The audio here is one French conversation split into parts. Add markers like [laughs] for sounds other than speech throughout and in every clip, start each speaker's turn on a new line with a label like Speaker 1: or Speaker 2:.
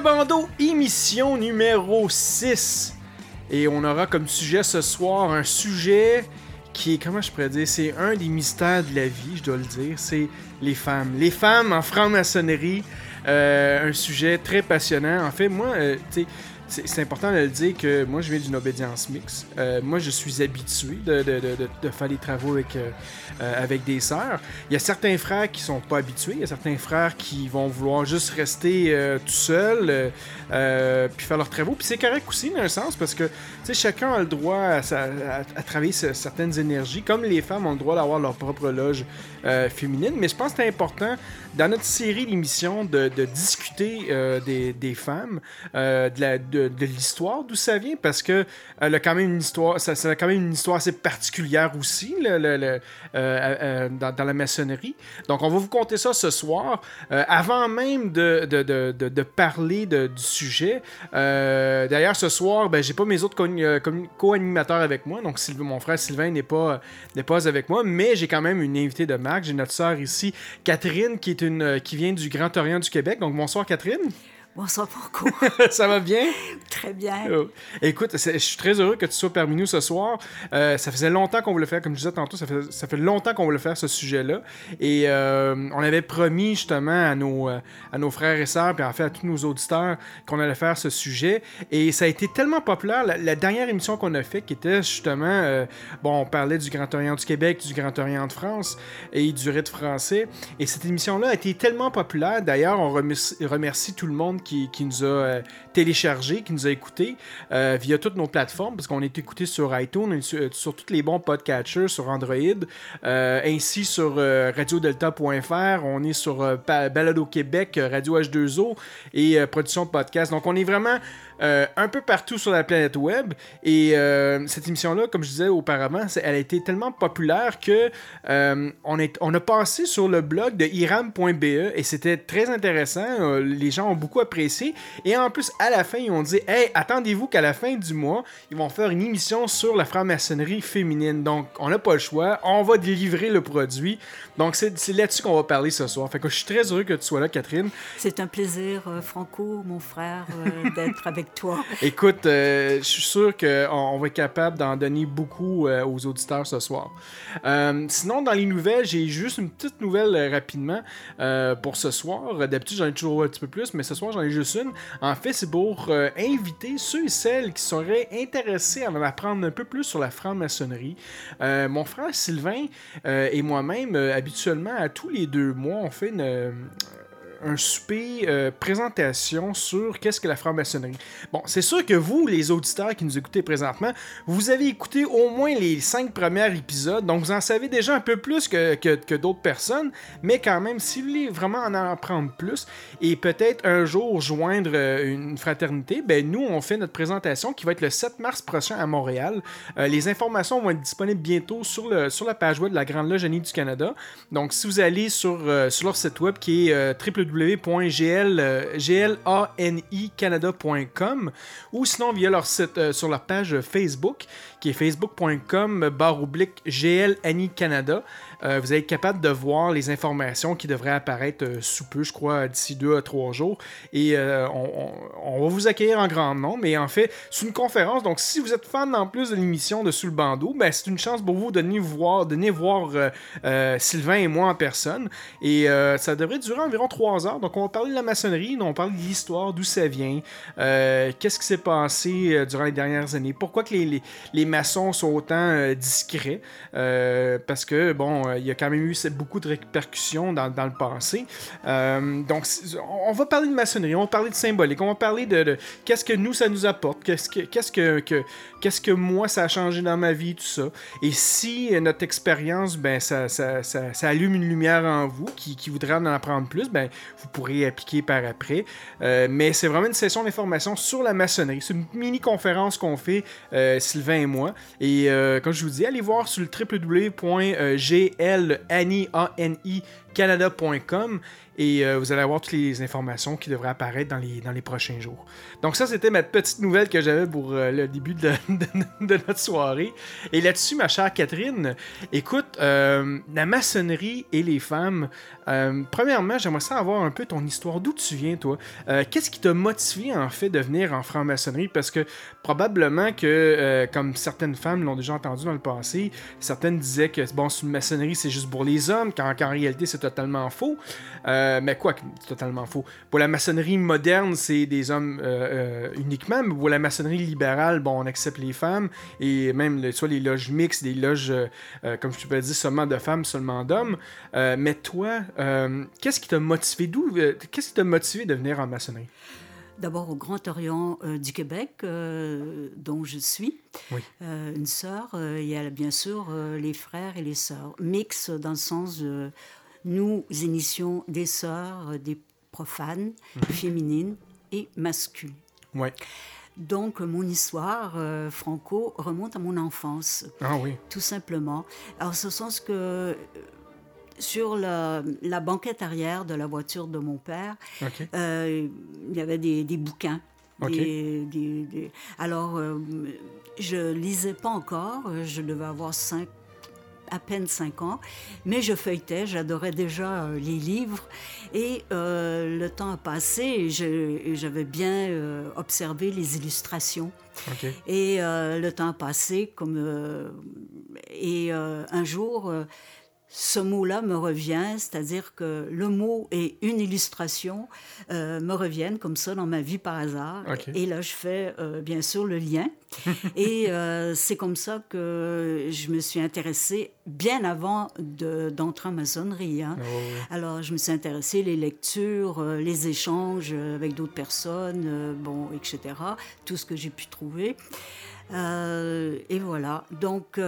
Speaker 1: Bandeau, émission numéro 6. Et on aura comme sujet ce soir un sujet qui est, comment je pourrais dire, c'est un des mystères de la vie, je dois le dire, c'est les femmes. Les femmes en franc-maçonnerie, euh, un sujet très passionnant. En fait, moi, euh, tu sais, c'est important de le dire que moi, je viens d'une obédience mixte. Euh, moi, je suis habitué de, de- de- faire des travaux avec, euh, euh, avec des sœurs. Il y a certains frères qui sont pas habitués. Il y a certains frères qui vont vouloir juste rester tout euh, puis faire leurs travaux. Puis c'est correct aussi, dans un sens, parce que chacun a le droit à, à- travailler ce- certaines énergies, comme les femmes ont le droit d'avoir leur propre loge féminine. Mais je pense que c'est important, dans notre série d'émissions, de, discuter des, des femmes, de la- de, de l'histoire, d'où ça vient, parce que elle a quand même une histoire, ça, a quand même une histoire assez particulière aussi, le- le- euh, euh, dans, la maçonnerie. Donc, on va vous conter ça ce soir. Euh, avant même de, de, de, de- parler du sujet, euh, d'ailleurs, ce soir, ben, j'ai pas mes autres co- euh, co- co-animateurs avec moi. Donc, mon frère Sylvain n'est pas, pas avec moi, mais j'ai quand même une invitée de marque. J'ai notre sœur ici, Catherine, qui, est une, euh, qui vient du Grand Orient du Québec. Donc, bonsoir, Catherine.
Speaker 2: Bonsoir Franco. [laughs]
Speaker 1: ça va bien?
Speaker 2: Très bien.
Speaker 1: Oh. Écoute, je suis très heureux que tu sois parmi nous ce soir. Euh, ça faisait longtemps qu'on voulait faire, comme je disais tantôt, ça fait, ça fait longtemps qu'on voulait faire ce sujet-là. Et euh, on avait promis justement à nos, euh, à nos frères et sœurs, puis en fait à tous nos auditeurs, qu'on allait faire ce sujet. Et ça a été tellement populaire. La, la dernière émission qu'on a faite, qui était justement, bon, on parlait du Grand Orient du Québec, du Grand Orient de France et du rite français. Et cette émission-là a été tellement populaire. D'ailleurs, on remercie, remercie tout le monde qui, qui nous a euh, téléchargé, qui nous a écouté euh, via toutes nos plateformes, parce qu'on est écouté sur iTunes, sur, tous les bons podcatchers, sur Android, euh, ainsi sur radiodelta.fr, on est sur Balado Québec, Radio H2O et Production Podcast. Donc on est vraiment euh, un peu partout sur la planète web. Et euh, cette émission-là, comme je disais auparavant, elle a été tellement populaire que euh, on, a passé sur le blog de iram.be et c'était très intéressant. Les gens ont beaucoup apprécié. Et en plus, à la fin, ils ont dit Hey, attendez-vous qu'à la fin du mois, ils vont faire une émission sur la franc-maçonnerie féminine. Donc, on n'a pas le choix. On va délivrer le produit. Donc, c'est là-dessus qu'on va parler ce soir. Fait je suis très heureux que tu sois là, Catherine.
Speaker 2: C'est un plaisir, Franco, mon frère, d'être avec toi. [laughs]
Speaker 1: Écoute, euh, je suis sûr qu'on on va être capable d'en donner beaucoup euh, aux auditeurs ce soir. Euh, sinon, dans les nouvelles, j'ai juste une petite nouvelle rapidement pour ce soir. D'habitude, j'en ai toujours un petit peu plus, mais ce soir, j'en ai juste une. En fait, c'est pour inviter ceux et celles qui seraient intéressés à en apprendre un peu plus sur la franc-maçonnerie. Mon frère Sylvain et moi-même, habituellement, à tous les deux mois, on fait une. Un souper euh, présentation sur qu'est-ce que la franc-maçonnerie. Bon, c'est sûr que vous, les auditeurs qui nous écoutez présentement, vous avez écouté au moins les cinq premiers épisodes, donc vous en savez déjà un peu plus que, que, d'autres personnes, mais quand même, si vous voulez vraiment en apprendre plus et peut-être un jour joindre euh, une fraternité, ben nous, on fait notre présentation qui va être le 7 mars prochain à Montréal. Euh, les informations vont être disponibles bientôt sur, le, sur la page web de la Grande Loge du Canada. Donc, si vous allez sur, euh, sur leur site web qui est euh, www.gl-anicanada.com ou sinon via leur site euh, sur leur page Facebook qui est facebook.com barre oblique Canada. Euh, vous allez être capable de voir les informations qui devraient apparaître euh, sous peu, je crois, d'ici deux à trois jours. Et euh, on, va vous accueillir en grand nombre. Mais en fait, c'est une conférence. Donc, si vous êtes fan en plus de l'émission de Sous le bandeau, ben, c'est une chance pour vous de venir voir, de venir voir Sylvain et moi en personne. Et ça devrait durer environ trois hasard. Donc, on va parler de la maçonnerie, on va parler de l'histoire, d'où ça vient, qu'est-ce qui s'est passé durant les dernières années, pourquoi que les, maçons sont autant discrets, parce que, bon, euh, il y a quand même eu beaucoup de répercussions dans, le passé. Euh, donc, on va parler de maçonnerie, on va parler de symbolique, on va parler de, qu'est-ce que nous, ça nous apporte, qu'est-ce que, qu'est-ce que, que- qu'est-ce que moi, ça a changé dans ma vie, tout ça. Et si euh, notre expérience, ben, ça, ça, ça, ça allume une lumière en vous qui, qui voudrait en apprendre plus, ben, vous pourrez appliquer par après. Euh, mais c'est vraiment une session d'information sur la maçonnerie. C'est une mini-conférence qu'on fait, euh, Sylvain et moi. Et euh, comme je vous dis, allez voir sur le www.glani.canada.com et euh, vous allez avoir toutes les informations qui devraient apparaître dans les, dans les prochains jours. Donc ça, c'était ma petite nouvelle que j'avais pour euh, le début de, [laughs] notre soirée. Et là-dessus, ma chère Catherine, écoute, euh, la maçonnerie et les femmes, premièrement, j'aimerais savoir un peu ton histoire. D'où tu viens, toi? Qu'est-ce qui t'a motivé, en fait, de venir en franc-maçonnerie? Parce que probablement que, comme certaines femmes l'ont déjà entendu dans le passé, certaines disaient que, bon, une maçonnerie, c'est juste pour les hommes, quand qu'en réalité, c'est totalement faux. Euh, mais quoi, que c'est totalement faux. Pour la maçonnerie moderne, c'est des hommes euh, euh, uniquement, mais pour la maçonnerie libérale, bon, on accepte les femmes, et même le- soit les loges mixtes, des loges, comme je peux dire, seulement de femmes, seulement d'hommes. Mais toi, qu'est-ce qui t'a motivé? D'où Qu'est-ce qui t'a motivé de venir en maçonnerie?
Speaker 2: D'abord au Grand Orient euh, du Québec, euh, dont je suis,
Speaker 1: Oui.
Speaker 2: euh, une sœur. il y a bien sûr les frères et les sœurs. Mix dans le sens de nous initions des sœurs, euh, des profanes, féminines et masculines.
Speaker 1: Ouais.
Speaker 2: Donc mon histoire euh, franco remonte à mon enfance.
Speaker 1: Ah oui.
Speaker 2: tout simplement. Alors, ce sens que euh, sur la, la banquette arrière de la voiture de mon père, euh, il y avait des, des bouquins. Des- des- Alors, euh, je lisais pas encore, je devais avoir cinq, à peine 5 ans, mais je feuilletais, j'adorais déjà euh, les livres, et euh, le temps a passé et j'avais bien euh, observé les illustrations. Et le temps a passé, comme, et un jour, ce mot-là me revient, c'est-à-dire que le mot et une illustration euh, me reviennent comme ça dans ma vie par hasard. Et là, je fais euh, bien sûr le lien. [laughs] et euh, c'est comme ça que je me suis intéressée bien avant de- d'entrer en maçonnerie. hein.
Speaker 1: Ouais.
Speaker 2: Alors, je me suis intéressée, les lectures, les échanges avec d'autres personnes, bon, etc. Tout ce que j'ai pu trouver. Et voilà. Donc,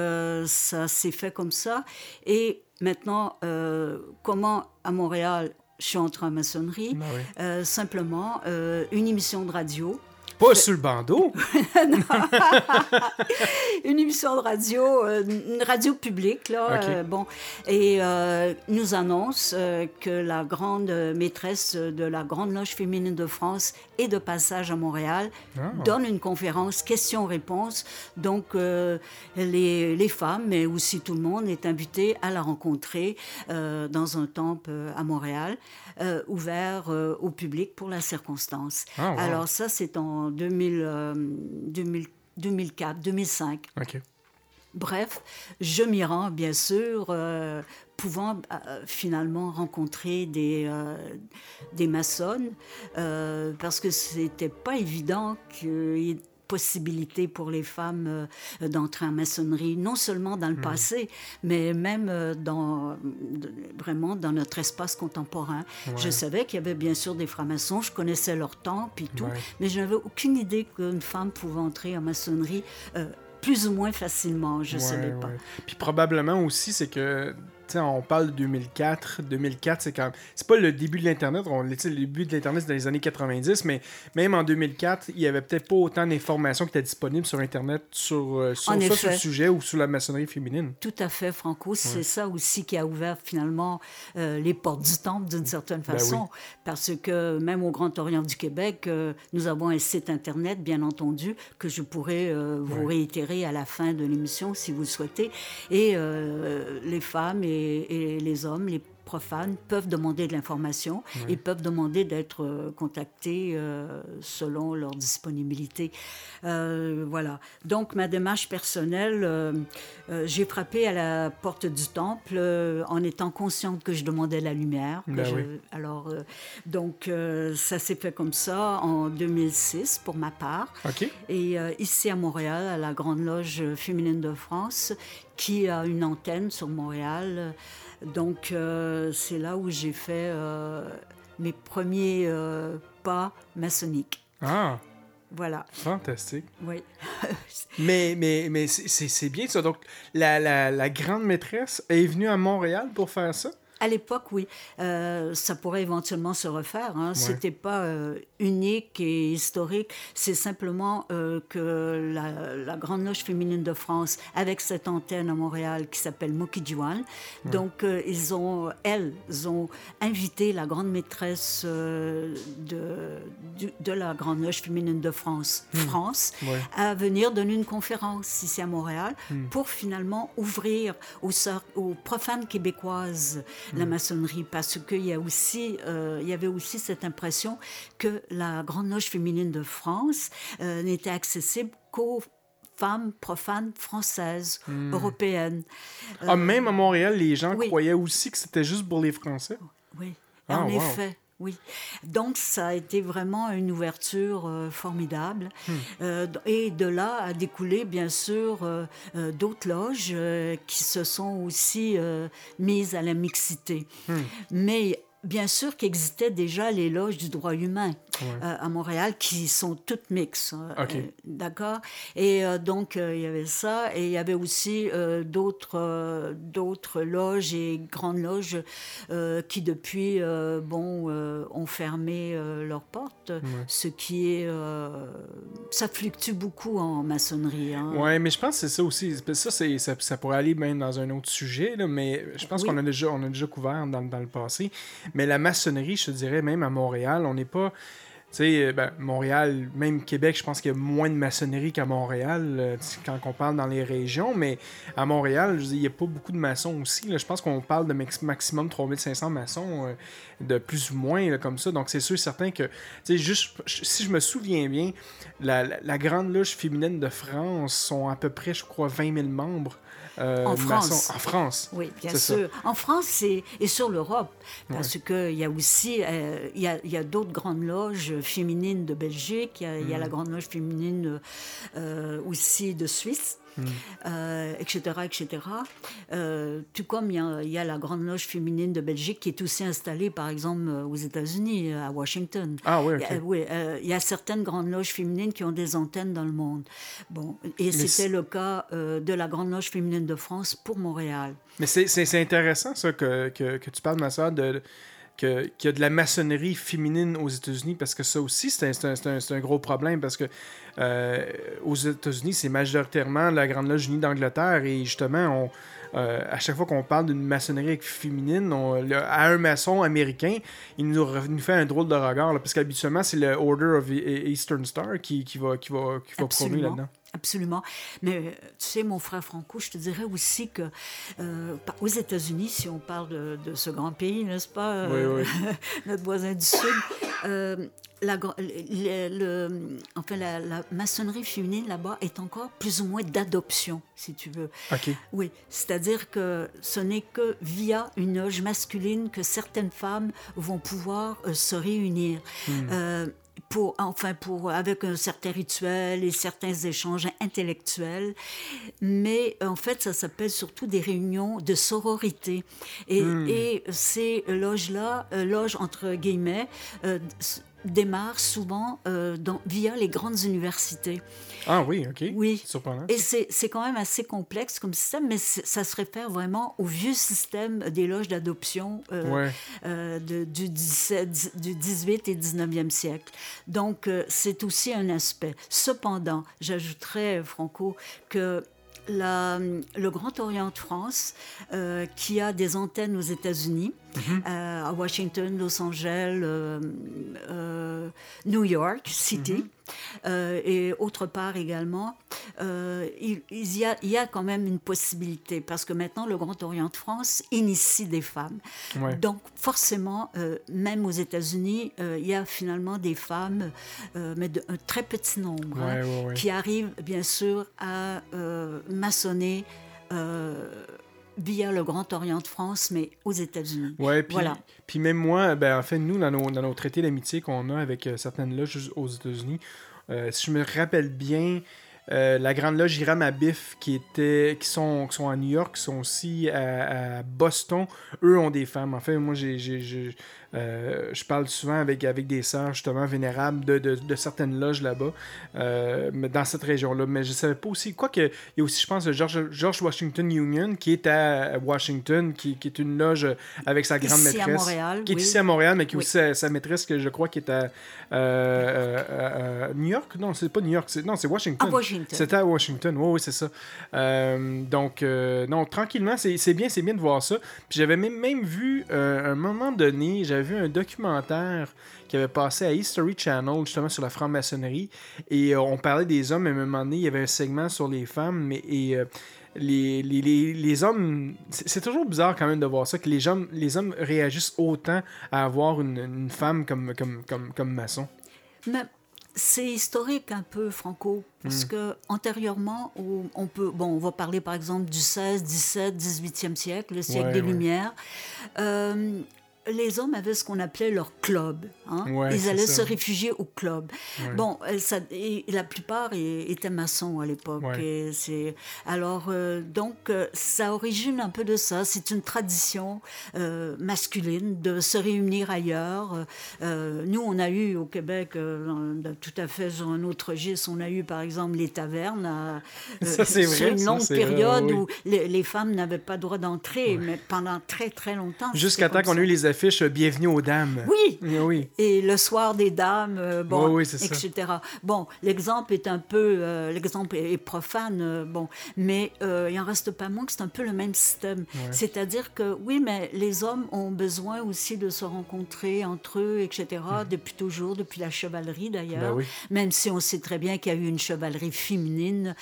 Speaker 2: ça s'est fait comme ça. Et maintenant, euh, comment à Montréal je suis entrée en maçonnerie
Speaker 1: oui.
Speaker 2: Euh, Simplement, euh, une émission de radio
Speaker 1: Pas sur le bandeau. [laughs]
Speaker 2: une émission de radio, euh, une radio publique, là, euh, bon, et euh, nous annonce euh, que la grande maîtresse de la Grande Loge féminine de France est de passage à Montréal,
Speaker 1: Ah.
Speaker 2: donne une conférence questions-réponses. Donc, les, les femmes, mais aussi tout le monde, est invité à la rencontrer dans un temple à Montréal, ouvert au public pour la circonstance.
Speaker 1: Ah, wow.
Speaker 2: Alors, ça, c'est en 2000, euh, 2000 2004, 2005.
Speaker 1: Ok.
Speaker 2: Bref, je m'y rends, bien sûr, euh, pouvant euh, finalement rencontrer des, euh, des maçonnes, parce que c'était pas évident qu'il y ait possibilité pour les femmes euh, d'entrer en maçonnerie, non seulement dans le
Speaker 1: Hmm.
Speaker 2: passé, mais même euh, dans, vraiment dans notre espace contemporain. Je savais qu'il y avait bien sûr des francs-maçons, je connaissais leur temps, puis tout,
Speaker 1: Ouais.
Speaker 2: mais je n'avais aucune idée qu'une femme pouvait entrer en maçonnerie euh, plus ou moins facilement, je ne
Speaker 1: Ouais,
Speaker 2: savais pas.
Speaker 1: Puis probablement aussi, c'est que, on parle de 2004. 2004, c'est quand même. C'est pas le début de l'Internet. On, le début de l'Internet, c'est dans les années 90, mais même en 2004, il y avait peut-être pas autant d'informations qui étaient disponibles sur Internet sur, euh, sur, le sujet ou sur la maçonnerie féminine.
Speaker 2: Tout à fait, Franco. C'est ça aussi qui a ouvert finalement euh, les portes du temple d'une certaine
Speaker 1: Ben
Speaker 2: façon. Parce que même au Grand Orient du Québec, euh, nous avons un site Internet, bien entendu, que je pourrais euh, vous réitérer à la fin de l'émission si vous le souhaitez. Et les femmes et, et les hommes, les profanes peuvent demander de l'information et peuvent demander d'être euh, contactés euh, selon leur disponibilité. Euh, voilà. Donc, ma démarche personnelle, euh, j'ai frappé à la porte du temple en étant consciente que je demandais la lumière.
Speaker 1: Ben
Speaker 2: je-
Speaker 1: oui.
Speaker 2: Alors, donc, ça s'est fait comme ça en 2006 pour ma part.
Speaker 1: OK.
Speaker 2: Et ici à Montréal, à la Grande Loge féminine de France, qui a une antenne sur Montréal. Donc, euh, c'est là où j'ai fait euh, mes premiers euh, pas maçonniques.
Speaker 1: Ah,
Speaker 2: Voilà,
Speaker 1: fantastique.
Speaker 2: oui. [laughs]
Speaker 1: Mais, mais, mais c'est- bien ça. Donc, la, la, la grande maîtresse est venue à Montréal pour faire ça?
Speaker 2: À l'époque, oui. Euh, ça pourrait éventuellement se refaire. Hein. C'était pas euh, unique et historique. C'est simplement euh, que la, la Grande Loge féminine de France, avec cette antenne à Montréal qui s'appelle Mokijuan, donc euh, ils ont, elles ont invité la grande maîtresse de, du- de la Grande Loge féminine de France, France,
Speaker 1: Ouais.
Speaker 2: à venir donner une conférence ici à Montréal pour finalement ouvrir aux profanes québécoises la maçonnerie parce qu'il y, a aussi, euh, il y avait aussi cette impression que la Grande Loge féminine de France euh, n'était accessible qu'aux femmes profanes françaises, européennes.
Speaker 1: Ah, même à Montréal, les gens
Speaker 2: oui.
Speaker 1: croyaient aussi que c'était juste pour les Français.
Speaker 2: Oui,
Speaker 1: Ah,
Speaker 2: en
Speaker 1: wow.
Speaker 2: effet. Oui. Donc, ça a été vraiment une ouverture euh, formidable.
Speaker 1: Hmm.
Speaker 2: Euh, et de là a découlé, bien sûr, euh, d'autres loges qui se sont aussi mises à la mixité.
Speaker 1: Hmm.
Speaker 2: Mais bien sûr qu'existaient déjà les loges du droit humain euh, à Montréal qui sont toutes mixtes. hein,
Speaker 1: OK.
Speaker 2: euh, D'accord Et euh, donc, il y avait ça. Et il y avait aussi d'autres d'autres loges et grandes loges qui, depuis, bon, ont fermé leurs portes. Ce qui est... ça fluctue beaucoup en maçonnerie. hein.
Speaker 1: Ouais, mais je pense que c'est ça aussi. Ça, ça, ça pourrait aller même dans un autre sujet, là, mais je pense
Speaker 2: Oui.
Speaker 1: qu'on a déjà, on a déjà couvert dans, dans le passé. Mais la maçonnerie, je te dirais, même à Montréal, on n'est pas. Tu sais, euh, ben, Montréal, même Québec, je pense qu'il y a moins de maçonnerie qu'à Montréal euh, quand on parle dans les régions, mais à Montréal, il n'y a pas beaucoup de maçons aussi. Je pense qu'on parle de max- maximum 3500 maçons, euh, de plus ou moins, comme ça. Donc, c'est sûr et certain que, tu sais, juste, si je me souviens bien, la, la- la Grande Loge féminine de France sont à peu près, je crois, 20 000 membres. Euh,
Speaker 2: En. France.
Speaker 1: En France.
Speaker 2: Oui, bien
Speaker 1: ça.
Speaker 2: sûr. En France et sur l'Europe, parce qu'il y a aussi euh, il y a, il y a d'autres grandes loges féminines de Belgique, il y a, y a la
Speaker 1: Mm.
Speaker 2: grande loge féminine euh, aussi de Suisse.
Speaker 1: Mm.
Speaker 2: euh, etc., etc. Euh, tout comme il y, a, il y a la grande loge féminine de Belgique qui est aussi installée, par exemple, euh, aux États-Unis, à Washington.
Speaker 1: Ah oui,
Speaker 2: Il y
Speaker 1: ok.
Speaker 2: a- oui, euh, il y a certaines grandes loges féminines qui ont des antennes dans le monde. Bon, et c'était le cas de la grande loge féminine de France pour Montréal.
Speaker 1: Mais c'est, intéressant, ça, que, que, que tu parles, ma soeur, de, qu'il y a de la maçonnerie féminine aux États-Unis, parce que ça aussi, c'est un, gros problème, parce que euh, aux États-Unis, c'est majoritairement la Grande Loge Unie d'Angleterre, et justement, on, euh, à chaque fois qu'on parle d'une maçonnerie féminine, on- le- à un maçon américain, il nous, fait un drôle de regard, là, parce qu'habituellement, c'est le Order of E- Eastern Star qui, qui va, qui va, qui va prôner là-dedans.
Speaker 2: Absolument. Mais euh, tu sais, mon frère Franco, je te dirais aussi que euh, aux États-Unis, si on parle de, de ce grand pays, n'est-ce pas, euh, [laughs] notre voisin du Sud, euh, la, gra- le, le- enfin, la, la maçonnerie féminine là-bas est encore plus ou moins d'adoption, si tu veux.
Speaker 1: OK.
Speaker 2: Oui, c'est-à-dire que ce n'est que via une loge masculine que certaines femmes vont pouvoir se réunir. Euh, pour, enfin, pour, avec un certain rituel et certains échanges intellectuels. Mais en fait, ça s'appelle surtout des réunions de sororité. Et, et ces loges-là, euh, loges entre guillemets, euh, démarrent souvent euh, dans- via les grandes universités.
Speaker 1: Ah oui, OK.
Speaker 2: Oui.
Speaker 1: Surprenant.
Speaker 2: Et c'est quand même assez complexe comme système, mais ça se réfère vraiment au vieux système des loges d'adoption euh,
Speaker 1: Ouais.
Speaker 2: euh, du, 17 du 18 et 19e siècle. Donc, c'est aussi un aspect. Cependant, j'ajouterais, Franco, que la- le Grand Orient de France, euh, qui a des antennes aux États-Unis, euh, à Washington, Los Angeles, euh, New York City, euh, et autre part également, euh, il, il y a, il y a quand même une possibilité, parce que maintenant, le Grand Orient de France initie des femmes.
Speaker 1: Ouais.
Speaker 2: Donc, forcément, euh, même aux États-Unis, euh, il y a finalement des femmes, euh, mais de, un très petit nombre, hein,
Speaker 1: Ouais, ouais, ouais.
Speaker 2: qui arrivent, bien sûr, à euh, maçonner euh, via le Grand Orient de France, mais aux États-Unis.
Speaker 1: Ouais, puis,
Speaker 2: Voilà.
Speaker 1: même moi, ben, en fait, nous, dans nos, dans nos traités d'amitié qu'on a avec euh, certaines loges aux États-Unis, euh, si je me rappelle bien, euh, la Grande Loge Hiram Abif, qui, était, qui, sont, qui sont à New York, qui sont aussi à, à Boston, eux ont des femmes. En fait, moi, j'ai- euh, je parle souvent avec, avec des sœurs, justement, vénérables de, de, de certaines loges là-bas, euh, dans cette région-là. Mais je savais pas aussi. Quoique, il y a aussi, je pense, le George, George Washington Union, qui est à Washington, qui, qui est une loge avec sa grande
Speaker 2: Ici à
Speaker 1: maîtresse.
Speaker 2: Montréal,
Speaker 1: Qui est
Speaker 2: oui.
Speaker 1: ici à Montréal, mais qui est aussi sa, sa maîtresse, que je crois, qui est à euh, euh, New York? Non, c'est pas New York. c'est- Non, c'est Washington.
Speaker 2: À Washington.
Speaker 1: C'était à Washington, oui, oui, c'est ça. Donc, non, tranquillement, c'est c'est bien, c'est bien de voir ça. Puis j'avais même, même vu, à un moment donné, j'avais vu un documentaire qui avait passé à History Channel, justement, sur la franc-maçonnerie. Et euh, on parlait des hommes, et à un moment donné, il y avait un segment sur les femmes, mais... Et, euh, les, les, les, les hommes, c'est toujours bizarre quand même de voir ça, que les hommes, les hommes réagissent autant à avoir une, une femme comme, comme, comme, comme maçon.
Speaker 2: Mais c'est historique un peu, Franco, parce que antérieurement, on, on peut, bon, on va parler par exemple du 16, 17, 18e siècle, le siècle
Speaker 1: Ouais,
Speaker 2: des
Speaker 1: ouais.
Speaker 2: Lumières. Euh, les hommes avaient ce qu'on appelait leur club. hein.
Speaker 1: Ouais,
Speaker 2: Ils allaient
Speaker 1: ça.
Speaker 2: se réfugier au club. Bon, euh, ça, et la plupart étaient maçons à l'époque.
Speaker 1: Ouais.
Speaker 2: et c'est- Alors, euh, donc, euh, ça origine un peu de ça. C'est une tradition euh, masculine de se réunir ailleurs. Euh, nous, on a eu au Québec, tout à fait sur un autre registre, on a eu par exemple les tavernes à- [laughs]
Speaker 1: Ça, c'est
Speaker 2: sur
Speaker 1: vrai,
Speaker 2: une
Speaker 1: ça,
Speaker 2: longue
Speaker 1: vrai,
Speaker 2: période
Speaker 1: oui.
Speaker 2: où les, les femmes n'avaient pas droit d'entrer, mais pendant très très longtemps.
Speaker 1: Jusqu'à temps qu'on ait eu les affiches euh, Bienvenue aux dames.
Speaker 2: Oui,
Speaker 1: Oui, oui.
Speaker 2: et le soir des dames, euh, bon,
Speaker 1: Oui, oui, c'est ça.
Speaker 2: etc. Bon, l'exemple est un peu, euh, l'exemple est, profane, euh, bon, mais euh, il en reste pas moins que c'est un peu le même système. C'est-à-dire que oui, mais les hommes ont besoin aussi de se rencontrer entre eux, etc. Depuis toujours, depuis la chevalerie d'ailleurs.
Speaker 1: Ben.
Speaker 2: Même si on sait très bien qu'il y a eu une chevalerie féminine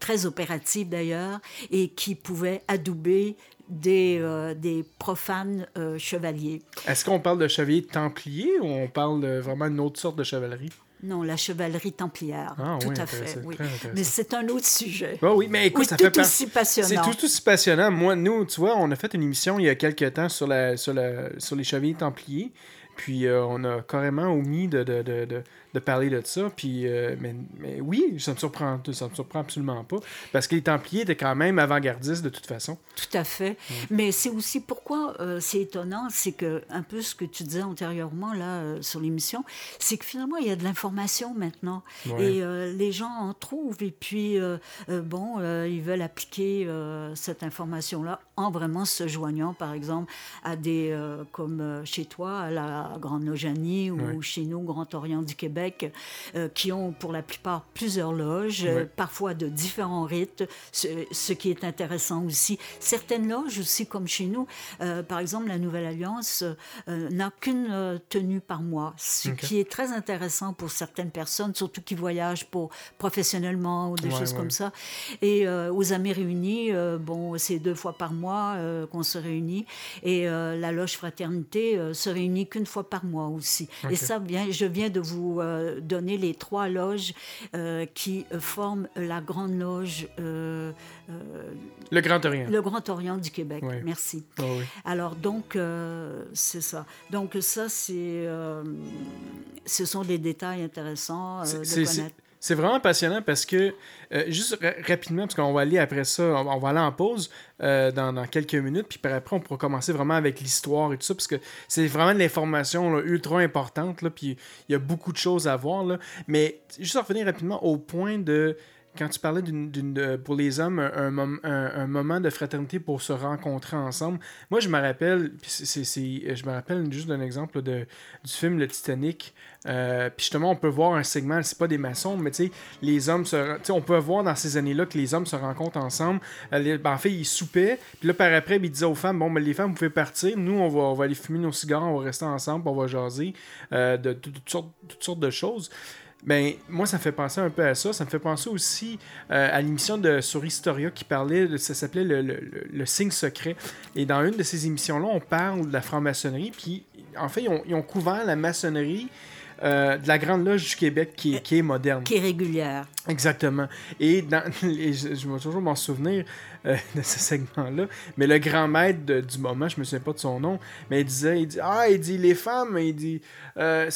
Speaker 2: très opérative d'ailleurs et qui pouvait adouber des, euh, des profanes euh, chevaliers.
Speaker 1: Est-ce qu'on parle de chevalier templier ou on parle de vraiment d'une autre sorte de chevalerie?
Speaker 2: Non, la chevalerie templière.
Speaker 1: Ah
Speaker 2: tout
Speaker 1: oui,
Speaker 2: à fait. Oui. Mais c'est un autre sujet.
Speaker 1: Ah oui, mais écoute,
Speaker 2: Oui,
Speaker 1: ça
Speaker 2: tout
Speaker 1: fait par-
Speaker 2: aussi passionnant.
Speaker 1: C'est tout aussi passionnant. Moi, nous, tu vois, on a fait une émission il y a quelques temps sur, la, sur, la, sur les chevaliers templiers. Puis euh, on a carrément omis de, de, de, de, de parler de ça. Puis, euh, mais, mais oui, ça me, surprend, ça me surprend absolument pas. Parce que les Templiers étaient quand même avant-gardistes de toute façon.
Speaker 2: Tout à fait. Mais c'est aussi pourquoi euh, c'est étonnant, c'est que un peu ce que tu disais antérieurement là euh, sur l'émission, c'est que finalement il y a de l'information maintenant
Speaker 1: Ouais.
Speaker 2: et les gens en trouvent et puis bon ils veulent appliquer cette information là en vraiment se joignant par exemple à des comme chez toi à la Grande Lojanie ou
Speaker 1: Ouais.
Speaker 2: chez nous Grand Orient du Québec euh, qui ont pour la plupart plusieurs loges, euh, parfois de différents rites, ce, ce qui est intéressant aussi. Certaines loges aussi, comme chez nous, euh, par exemple, la Nouvelle Alliance n'a qu'une tenue par mois, ce qui est très intéressant pour certaines personnes, surtout qui voyagent pour professionnellement ou des
Speaker 1: Ouais,
Speaker 2: choses
Speaker 1: ouais.
Speaker 2: comme ça. Et aux Amis réunis, bon, c'est deux fois par mois qu'on se réunit. Et la loge fraternité se réunit qu'une fois par mois aussi. Et ça, vient, je viens de vous euh, donner les trois loges euh, qui forment la grande loge, euh, euh,
Speaker 1: Le Grand Orient.
Speaker 2: le Grand Orient du Québec. Merci.
Speaker 1: Ah oui.
Speaker 2: Alors donc, c'est ça. Donc ça, c'est, ce sont des détails intéressants de connaître.
Speaker 1: C'est vraiment passionnant parce que, euh, juste ra- rapidement, parce qu'on va aller après ça, on, va aller en pause euh, dans, quelques minutes, puis par après, on pourra commencer vraiment avec l'histoire et tout ça, parce que c'est vraiment de l'information ultra importante, là, puis il y a beaucoup de choses à voir. Là. Mais juste en revenir rapidement au point de. Quand tu parlais d'une, pour les hommes, un, un un- moment de fraternité pour se rencontrer ensemble, moi je me rappelle, je me rappelle juste d'un exemple de, du film Le Titanic. Euh, puis justement, on peut voir un segment, c'est pas des maçons, mais tu sais, les hommes se. on peut voir dans ces années-là que les hommes se rencontrent ensemble. Euh, les- ben, en fait, ils soupaient. Puis là, par après, ben, ils disaient aux femmes Bon, ben, les femmes, vous pouvez partir. Nous, on va, on va aller fumer nos cigares, on va rester ensemble, on va jaser euh, de, toutes, toutes sortes de choses. Ben, moi, ça me fait penser un peu à ça. Ça me fait penser aussi euh, à l'émission de sur Historia qui parlait, de, ça s'appelait le, le, le- le signe secret. Et dans une de ces émissions-là, on parle de la franc-maçonnerie. Puis, en fait, ils ont, ils ont couvert la maçonnerie euh, de la Grande Loge du Québec qui, est- qui est moderne.
Speaker 2: Qui est régulière.
Speaker 1: Exactement. Et, dans, [laughs] et je, je vais toujours m'en souvenir euh, [laughs] de ce segment-là. Mais le grand maître du moment, je me souviens pas de son nom, mais il disait, il dit, ah, il dit, les femmes, il dit, euh,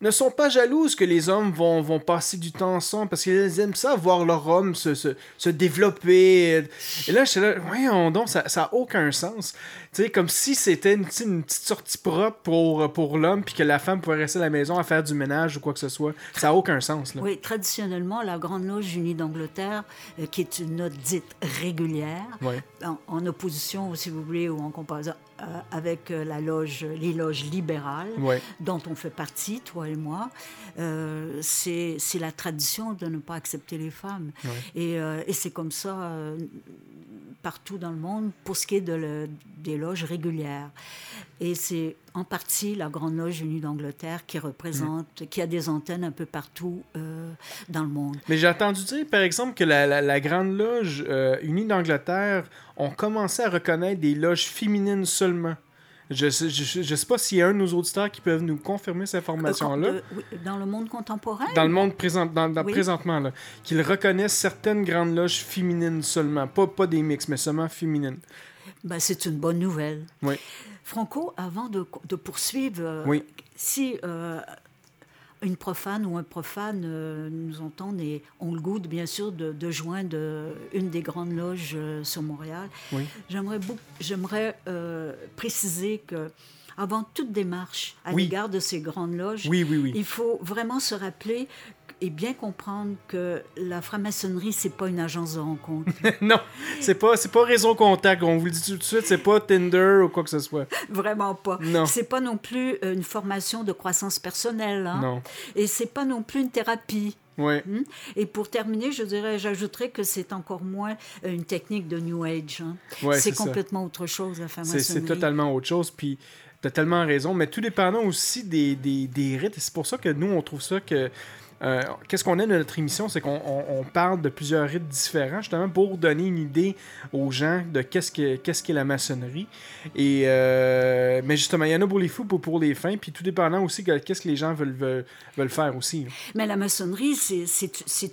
Speaker 1: ne sont pas jalouses que les hommes vont, vont passer du temps ensemble parce qu'ils aiment ça, voir leur homme se, se, se développer. Et là, je suis là, voyons donc, ça n'a aucun sens. Tu sais, comme si c'était une, petite- une petite sortie propre pour, pour l'homme, puis que la femme pouvait rester à la maison à faire du ménage ou quoi que ce soit. Ça n'a aucun sens. Là.
Speaker 2: Oui, traditionnellement, la Grande Loge Unie d'Angleterre, euh, qui est une note dite régulière, en, en opposition, si vous voulez, ou en comparaison euh, avec euh, la loge, les loges libérales, dont on fait partie, toi et moi, euh, c'est la tradition de ne pas accepter les femmes. Et, euh, et c'est comme ça euh, partout dans le monde pour ce qui est de des loges régulières. Et c'est en partie la Grande Loge Unie d'Angleterre qui représente, qui a des antennes un peu partout euh, dans le monde.
Speaker 1: Mais j'ai entendu dire, par exemple, que la Grande Loge euh, Unie d'Angleterre ont commencé à reconnaître des loges féminines seulement. Je sais, je, je sais pas s'il y a un de nos auditeurs qui peuvent nous confirmer cette information-là.
Speaker 2: Euh, oui, dans le monde contemporain?
Speaker 1: Dans le monde présent, dans, dans-
Speaker 2: Oui.
Speaker 1: présentement, qu'ils reconnaissent certaines grandes loges féminines seulement. Pas, pas des mix, mais seulement féminines.
Speaker 2: Ben, c'est une bonne nouvelle.
Speaker 1: Oui.
Speaker 2: Franco, avant de, de poursuivre, euh,
Speaker 1: Oui.
Speaker 2: si euh, une profane ou un profane euh, nous entendent et ont le goût, de, bien sûr, de, de joindre une des grandes loges euh, sur Montréal,
Speaker 1: Oui.
Speaker 2: j'aimerais, euh, préciser que avant toute démarche à
Speaker 1: Oui.
Speaker 2: l'égard de ces grandes loges,
Speaker 1: oui.
Speaker 2: il faut vraiment se rappeler et bien comprendre que la franc-maçonnerie, c'est pas une agence de rencontre. [laughs]
Speaker 1: non, c'est pas, c'est pas Réseau Contact. On vous le dit tout de suite, c'est pas Tinder ou quoi que ce soit.
Speaker 2: Vraiment pas.
Speaker 1: Non.
Speaker 2: C'est pas non plus euh, une formation de croissance personnelle. hein.
Speaker 1: Non.
Speaker 2: Et c'est pas non plus une thérapie.
Speaker 1: Ouais.
Speaker 2: hein? Et pour terminer, je dirais, j'ajouterais que c'est encore moins euh, une technique de New Age. hein.
Speaker 1: Ouais,
Speaker 2: c'est
Speaker 1: ça.
Speaker 2: complètement autre chose, la franc-maçonnerie.
Speaker 1: c'est totalement autre chose. Puis t'as tellement raison. Mais tout dépendant aussi des, des, des rites. C'est pour ça que nous, on trouve ça que. Euh, qu'est-ce qu'on aime de notre émission, c'est qu'on on- on parle de plusieurs rites différents, justement pour donner une idée aux gens de qu'est-ce que qu'est-ce qu'est la maçonnerie. Et euh, mais justement, il y en a pour les fous, pour, pour les fins, puis tout dépendant aussi de qu'est-ce que les gens veulent, veulent, veulent faire aussi. là.
Speaker 2: Mais la maçonnerie, c'est,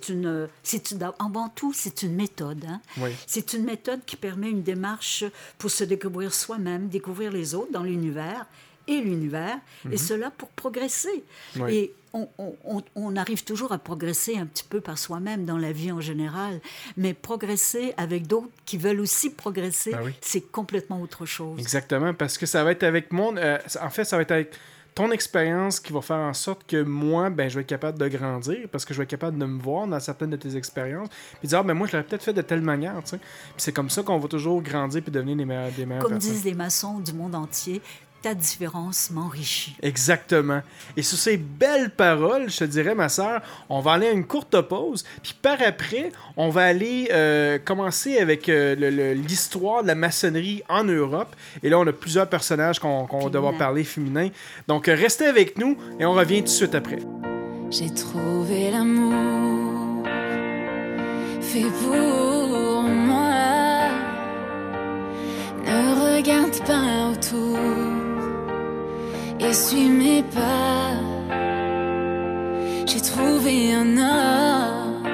Speaker 2: une, c'est une, avant tout, c'est une méthode. hein.
Speaker 1: Oui.
Speaker 2: C'est une méthode qui permet une démarche pour se découvrir soi-même, découvrir les autres dans l'univers et l'univers, et cela pour progresser.
Speaker 1: Mhm. Oui.
Speaker 2: Et on, on- on- on arrive toujours à progresser un petit peu par soi-même dans la vie en général, mais progresser avec d'autres qui veulent aussi progresser,
Speaker 1: Ben oui.
Speaker 2: c'est complètement autre chose.
Speaker 1: Exactement, parce que ça va être avec mon. euh, en fait, ça va être avec ton expérience qui va faire en sorte que moi, ben, je vais être capable de grandir, parce que je vais être capable de me voir dans certaines de tes expériences, puis dire, ah, ben, moi, je l'aurais peut-être fait de telle manière, tu sais. Puis c'est comme ça qu'on va toujours grandir puis devenir des meilleurs, des meilleures
Speaker 2: Comme
Speaker 1: personnes.
Speaker 2: disent les maçons du monde entier, ta différence m'enrichit.
Speaker 1: Exactement. Et sur ces belles paroles, je te dirais, ma sœur, on va aller à une courte pause. Puis par après, on va aller euh, commencer avec euh, l'histoire de la maçonnerie en Europe. Et là, on a plusieurs personnages qu'on va devoir parler féminins. Donc, euh, restez avec nous et on revient tout de suite après.
Speaker 3: J'ai trouvé l'amour fait pour moi. Ne regarde pas autour, essuie mes pas. J'ai trouvé un homme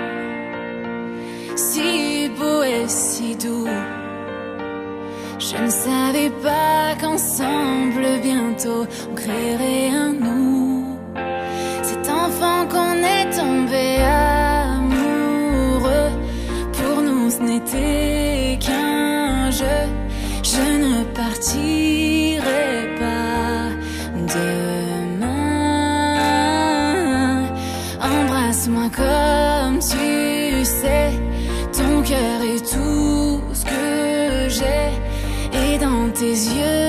Speaker 3: si beau et si doux. Je ne savais pas qu'ensemble bientôt on créerait un nous. Cet enfant qu'on est tombé amoureux, pour nous ce n'était qu'un jeu. Je ne partirai comme tu sais, ton cœur est tout ce que j'ai. Et dans tes yeux,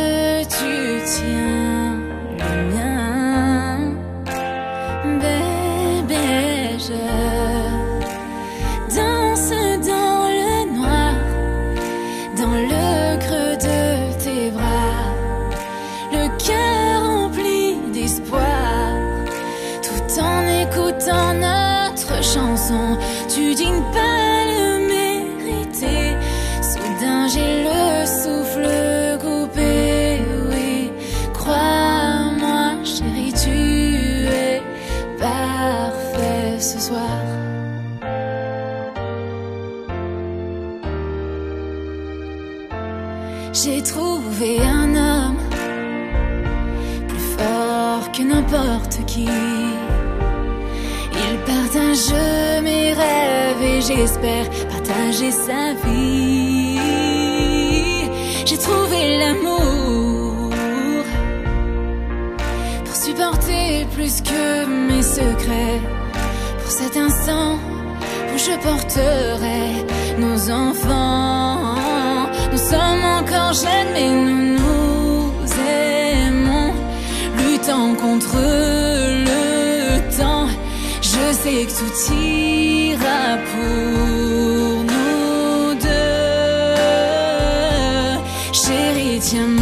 Speaker 3: notre chanson, tu dînes pas et j'espère partager sa vie. J'ai trouvé l'amour pour supporter plus que mes secrets. Pour cet instant où je porterai nos enfants. Nous sommes encore jeunes, mais nous nous aimons, luttant contre temps. Je sais que tout ira pour nous deux. Chérie, tiens-moi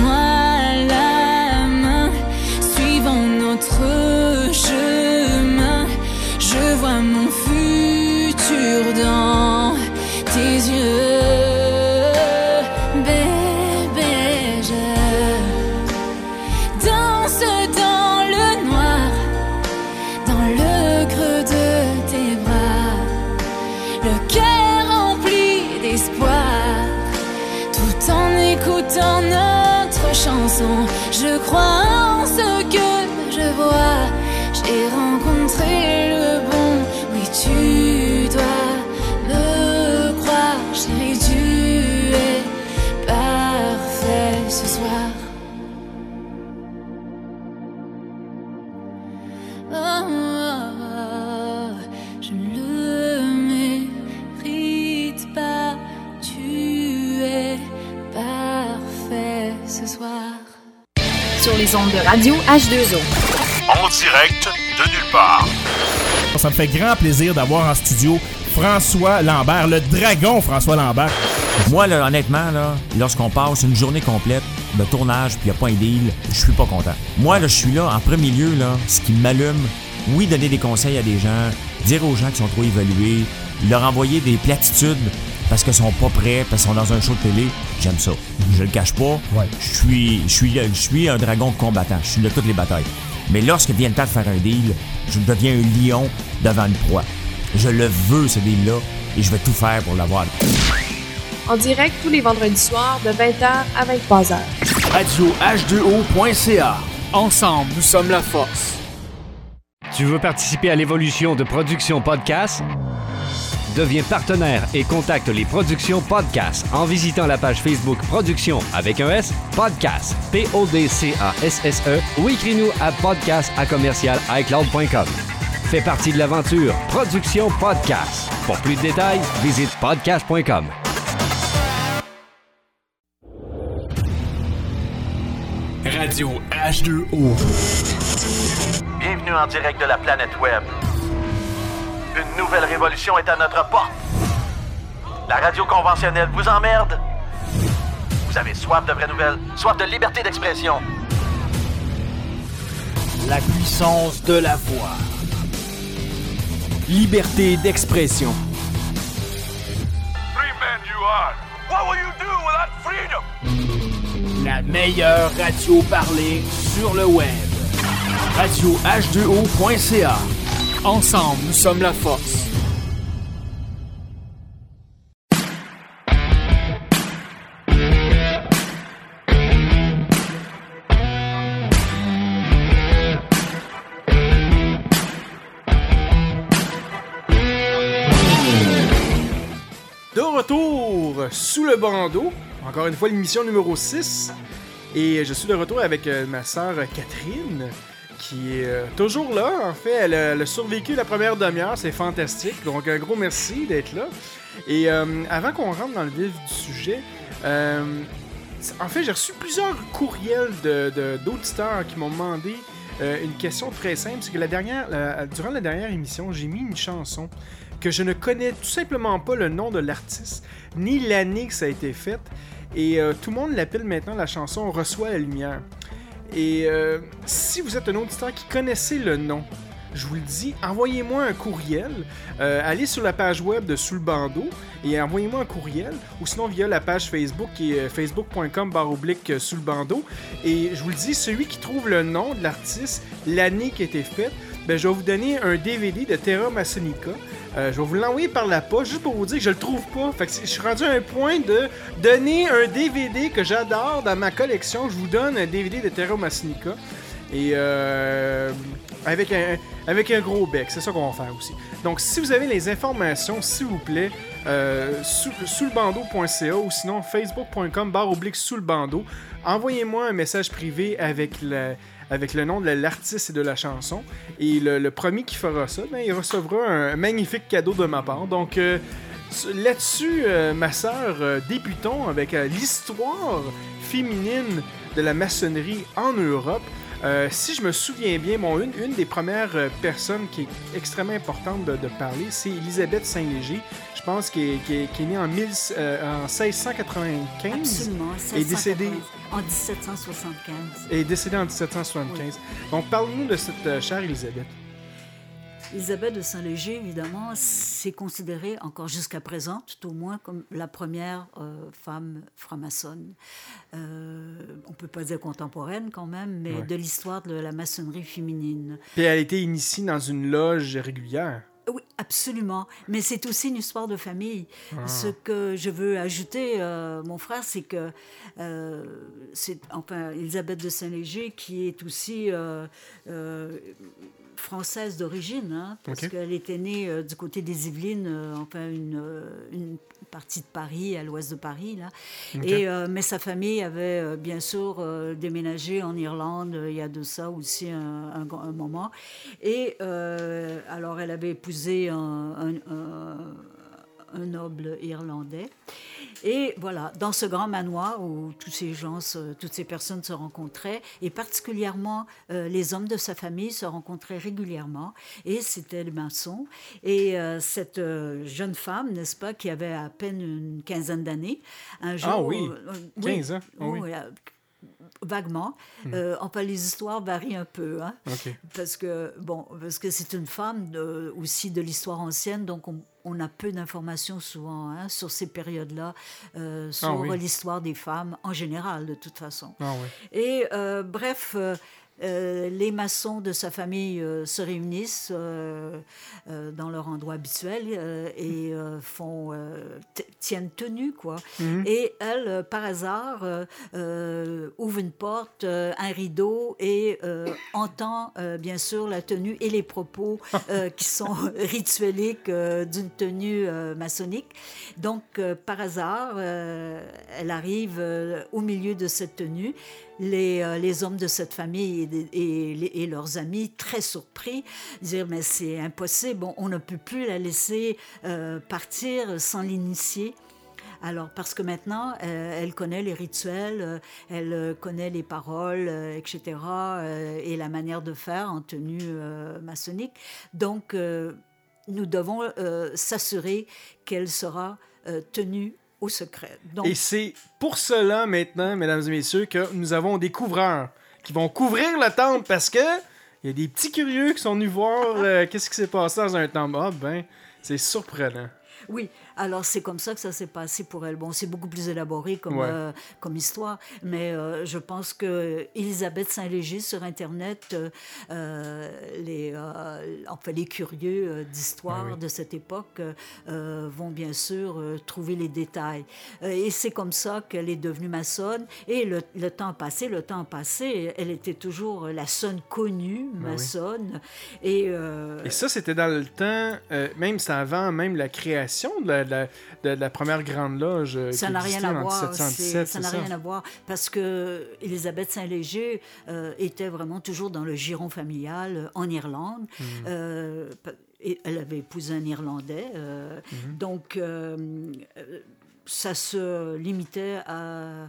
Speaker 3: ce soir. Oh, oh, oh, je ne le mérite pas. Tu es parfait ce soir.
Speaker 4: Sur les ondes de radio H2O.
Speaker 5: En direct de nulle part.
Speaker 6: Ça me fait grand plaisir d'avoir en studio François Lambert, le dragon François Lambert.
Speaker 7: Moi, là, honnêtement, là, lorsqu'on passe une journée complète de tournage puis il n'y a pas un deal, je suis pas content. Moi, là, je suis là, en premier lieu, là, ce qui m'allume, oui, donner des conseils à des gens, dire aux gens qui sont trop évalués, leur envoyer des platitudes parce qu'ils sont pas prêts, parce qu'ils sont dans un show de télé, j'aime ça. Je le cache pas.
Speaker 6: Ouais.
Speaker 7: Je suis, je suis, je suis un dragon combattant. Je suis là toutes les batailles. Mais lorsque vient le temps de faire un deal, je deviens un lion devant une proie. Je le veux, ce deal-là, et je vais tout faire pour l'avoir.
Speaker 4: En direct tous les vendredis soirs de 20h à 23h.
Speaker 5: Radio H2O.ca.
Speaker 1: Ensemble, nous sommes la force.
Speaker 8: Tu veux participer à l'évolution de Production Podcast? Deviens partenaire et contacte les Productions Podcast en visitant la page Facebook Production avec un S, Podcast, P-O-D-C-A-S-S-E ou écris-nous à podcast à commercial iCloud.com. Fais partie de l'aventure Production Podcast. Pour plus de détails, visite podcast.com.
Speaker 5: Radio H2O.
Speaker 9: Bienvenue en direct de la planète Web. Une nouvelle révolution est à notre porte. La radio conventionnelle vous emmerde. Vous avez soif de vraies nouvelles, soif de liberté d'expression.
Speaker 1: La puissance de la voix. Liberté d'expression.
Speaker 5: Free man you are. What will you do without freedom?
Speaker 1: La meilleure radio parlée sur le web. Radio H2O.ca. Ensemble, nous sommes la force. Sous le bandeau, encore une fois l'émission numéro 6. Et je suis de retour avec euh, ma sœur Catherine, qui est euh, toujours là. En fait, elle, a- survécu la première demi-heure, c'est fantastique. Donc un gros merci d'être là. Et euh, avant qu'on rentre dans le vif du sujet, en fait, j'ai reçu plusieurs courriels de- de- d'auditeurs qui m'ont demandé une question très simple. C'est que la dernière, durant la dernière émission, j'ai mis une chanson que je ne connais tout simplement pas le nom de l'artiste, ni l'année que ça a été fait. Et euh, tout le monde l'appelle maintenant la chanson Reçoit la lumière. Et euh, si vous êtes un auditeur qui connaissait le nom je vous le dis, envoyez-moi un courriel. Euh, allez sur la page web de Sous le bandeau et envoyez-moi un courriel ou sinon via la page Facebook qui est facebook.com oblique sous le bandeau. Et je vous le dis, celui qui trouve le nom de l'artiste, l'année qui a été faite, ben, je vais vous donner un DVD de Terra Masonica. Euh, je vais vous l'envoyer par la poste juste pour vous dire que je le trouve pas. Fait que je suis rendu à un point de donner un DVD que j'adore dans ma collection. Je vous donne un DVD de Terra Masonica. Et euh, avec, un, avec un gros bec, c'est ça qu'on va faire aussi. Donc, si vous avez les informations, s'il vous plaît, euh, sous, le bandeau.ca ou sinon facebook.com barre oblique sous le bandeau, envoyez-moi un message privé avec le, avec le nom de l'artiste et de la chanson. Et le, premier qui fera ça, ben, il recevra un magnifique cadeau de ma part. Donc, euh, là-dessus, euh, ma sœur, euh, débutons avec l'histoire féminine de la maçonnerie en Europe. Euh, si je me souviens bien, bon, une, une des premières euh, personnes qui est extrêmement importante de, de parler, c'est Elisabeth Saint-Léger. Je pense qu'elle est, qui est- qui est née en, 1000 euh, en 1695
Speaker 2: Absolument.
Speaker 1: et décédée,
Speaker 2: 1680, En 1775.
Speaker 1: est décédée en 1775. Donc, parle-nous de cette chère Elisabeth.
Speaker 2: Elisabeth de Saint-Léger, évidemment, c'est considéré encore jusqu'à présent, tout au moins, comme la première euh, femme franc-maçonne. Euh, on peut pas dire contemporaine quand même, mais
Speaker 1: Ouais.
Speaker 2: de l'histoire de la maçonnerie féminine.
Speaker 1: Puis elle a été initiée dans une loge régulière.
Speaker 2: Oui, absolument. Mais c'est aussi une histoire de famille.
Speaker 1: Ah.
Speaker 2: Ce que je veux ajouter, euh, mon frère, c'est que euh, c'est enfin Elisabeth de Saint-Léger qui est aussi euh, française d'origine, hein, parce qu'elle était née euh, du côté des Yvelines, euh, enfin une, euh, une partie de Paris, à l'ouest de Paris, là. Et mais sa famille avait bien sûr déménagé en Irlande il y a de ça aussi un, un- un moment. Et alors elle avait épousé un noble irlandais. Et voilà, dans ce grand manoir où tous ces gens, se- toutes ces personnes se rencontraient, et particulièrement euh, les hommes de sa famille se rencontraient régulièrement, et c'était le maçon. Et euh, cette euh, jeune femme, n'est-ce pas, qui avait à peine une quinzaine d'années, un jour...
Speaker 1: Ah oui,
Speaker 2: euh,
Speaker 1: 15 ans, ah oui.
Speaker 2: oui, vaguement.
Speaker 1: Hmm.
Speaker 2: Euh, enfin, les histoires varient un peu. Hein. Parce que, bon, parce que c'est une femme de- aussi de l'histoire ancienne, donc on, on a peu d'informations souvent hein, sur ces périodes-là, euh, sur
Speaker 1: Ah oui.
Speaker 2: l'histoire des femmes en général, de toute façon.
Speaker 1: Ah.
Speaker 2: Et euh, bref, euh, les maçons de sa famille euh, se réunissent euh, dans leur endroit habituel et font tiennent tenue quoi.
Speaker 1: Mhm.
Speaker 2: Et elle, par hasard, ouvre une porte, un rideau et entend bien sûr la tenue et les propos qui sont [laughs] ritueliques d'une tenue maçonnique. Donc, par hasard, elle arrive au milieu de cette tenue. Les, les hommes de cette famille et, leurs amis, très surpris, dire Mais c'est impossible, on, ne peut plus la laisser euh, partir sans l'initier. Alors, parce que maintenant, euh, elle connaît les rituels, euh, elle connaît les paroles, etc., et la manière de faire en tenue maçonnique. Donc, nous devons s'assurer qu'elle sera tenue au secret.
Speaker 1: Et c'est pour cela maintenant, mesdames et messieurs, que nous avons des couvreurs qui vont couvrir la tente parce que il y a des petits curieux qui sont venus voir euh, qu'est-ce qui s'est passé dans un temple. Ah ben, c'est surprenant.
Speaker 2: Oui, alors c'est comme ça que ça s'est passé pour elle. Bon, c'est beaucoup plus élaboré comme,
Speaker 1: Ouais.
Speaker 2: euh, comme histoire, mais euh, je pense que Elisabeth Saint-Léger sur Internet, euh, les, enfin, les curieux d'histoire
Speaker 1: Ah oui.
Speaker 2: de cette époque vont bien sûr trouver les détails. Et c'est comme ça qu'elle est devenue maçonne. Et le, le temps passé, le temps passé, elle était toujours la sonne connue,
Speaker 1: Ah oui.
Speaker 2: maçonne. Et,
Speaker 1: Et ça, c'était dans le temps, même c'est avant même la création de la, la- de la première grande loge. euh,
Speaker 2: Ça n'a rien à voir.
Speaker 1: 1717,
Speaker 2: c'est- Ça n'a rien à voir parce que Elisabeth Saint-Léger euh, était vraiment toujours dans le giron familial euh, en Irlande.
Speaker 1: Mhm.
Speaker 2: Euh, et elle avait épousé un Irlandais. euh,
Speaker 1: Mhm.
Speaker 2: Donc, ça se limitait à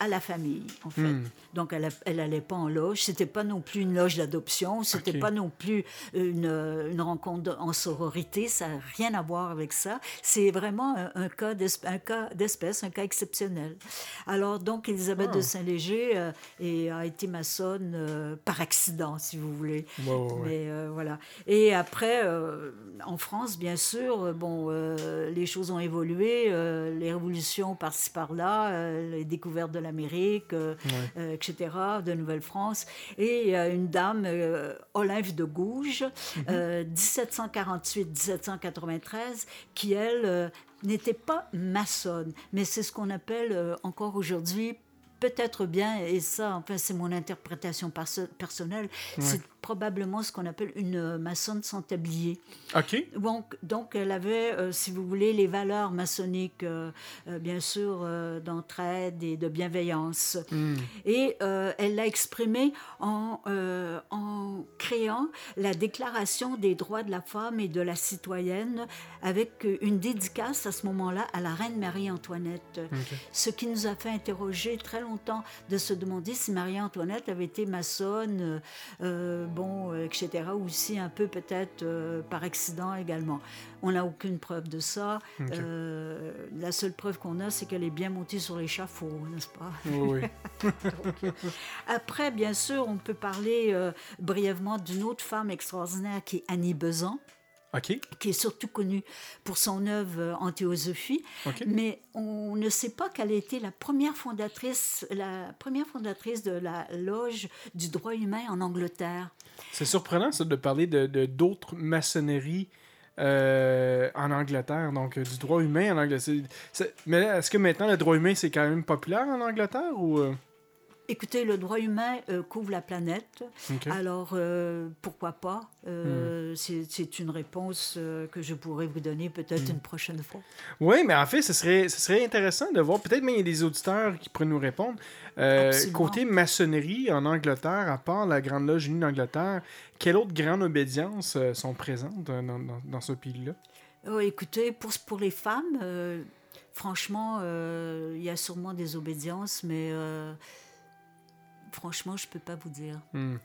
Speaker 2: à la famille, en fait.
Speaker 1: Hmm.
Speaker 2: Donc, elle, elle allait pas en loge. C'était pas non plus une loge d'adoption. C'était
Speaker 1: Ok.
Speaker 2: pas non plus une, une rencontre en sororité. Ça n'a rien à voir avec ça. C'est vraiment un, un cas un d'espèce, un cas exceptionnel. Alors, donc, Elisabeth
Speaker 1: Ah.
Speaker 2: de Saint-Léger euh, et a été maçonne euh, par accident, si vous voulez.
Speaker 1: Ouais.
Speaker 2: Mais euh, voilà. Et après, en France, bien sûr, bon, les choses ont évolué, les révolutions par-ci par-là, les découvertes de l'Amérique, etc., de Nouvelle-France. Et a une dame, euh, Olympe de Gouges, euh, 1748-1793, qui, elle, euh, n'était pas maçonne, mais c'est ce qu'on appelle euh, encore aujourd'hui peut-être bien, et ça, enfin, c'est mon interprétation perso- personnelle, c'est probablement ce qu'on appelle une euh, maçonne sans tablier.
Speaker 1: OK.
Speaker 2: Donc, donc elle avait, euh, si vous voulez, les valeurs maçonniques, euh, euh, bien sûr, d'entraide et de bienveillance. Et euh, elle l'a exprimé en, en créant la Déclaration des droits de la femme et de la citoyenne avec une dédicace à ce moment-là à la reine Marie-Antoinette. Ce qui nous a fait interroger très longtemps de se demander si Marie-Antoinette avait été maçonne, bon, euh, etc., ou si un peu peut-être euh, par accident également. On n'a aucune preuve de ça. Euh, la seule preuve qu'on a, c'est qu'elle est bien montée sur l'échafaud, n'est-ce pas?
Speaker 1: Oui, oui. [laughs]
Speaker 2: Après, bien sûr, on peut parler brièvement d'une autre femme extraordinaire qui est Annie Besant qui est surtout connue pour son œuvre en théosophie, mais on ne sait pas qu'elle a été la première fondatrice, la première fondatrice de la loge du droit humain en Angleterre.
Speaker 1: C'est surprenant, ça, de parler de d'autres maçonneries euh, en Angleterre, donc euh, du droit humain en Angleterre. Mais est-ce que maintenant le droit humain c'est quand même populaire en Angleterre ou euh?
Speaker 2: Écoutez, le droit humain euh, couvre la planète, alors euh, pourquoi pas? Euh, c'est- C'est une réponse que je pourrais vous donner peut-être une prochaine fois.
Speaker 1: Oui, mais en fait, ce serait, ce serait intéressant de voir. Peut-être même il y a des auditeurs qui pourraient nous répondre. Côté maçonnerie en Angleterre, à part la Grande Loge Unie d'Angleterre, quelle autre grande obédience euh, sont présentes dans, dans- dans ce pays-là?
Speaker 2: Oh, écoutez, pour, pour les femmes, franchement, il y a sûrement des obédiences, mais franchement, je ne peux pas vous dire.
Speaker 1: Hmm.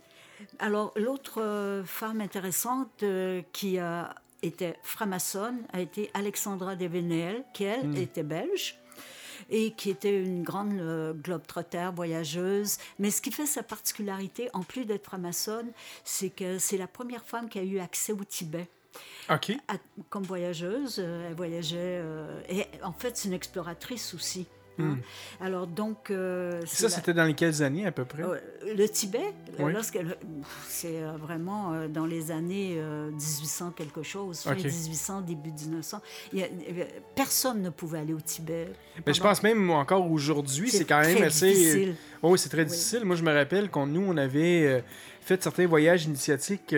Speaker 2: Alors, l'autre euh, femme intéressante euh, qui a été franc-maçonne a été Alexandra de Venel, qui, elle, était belge et qui était une grande euh, globe-trotter, voyageuse. Mais ce qui fait sa particularité, en plus d'être franc-maçonne, c'est que c'est la première femme qui a eu accès au Tibet.
Speaker 1: OK.
Speaker 2: À- comme voyageuse, euh, elle voyageait. euh, et en fait, c'est une exploratrice aussi. Hein? Alors, donc. euh,
Speaker 1: Ça,
Speaker 2: la-
Speaker 1: c'était dans les quelles années à peu près?
Speaker 2: euh, le Tibet,
Speaker 1: Oui.
Speaker 2: c'est euh, vraiment euh, dans les années euh, 1800 quelque chose, fin
Speaker 1: Ok.
Speaker 2: 1800, début 1900. Il y a- euh, personne ne pouvait aller au Tibet.
Speaker 1: Mais je
Speaker 2: pendant-
Speaker 1: pense même encore aujourd'hui, c'est quand même
Speaker 2: très
Speaker 1: assez.
Speaker 2: difficile.
Speaker 1: Oh, oui, c'est très difficile. Moi, je me rappelle qu'on nous, on avait fait certains voyages initiatiques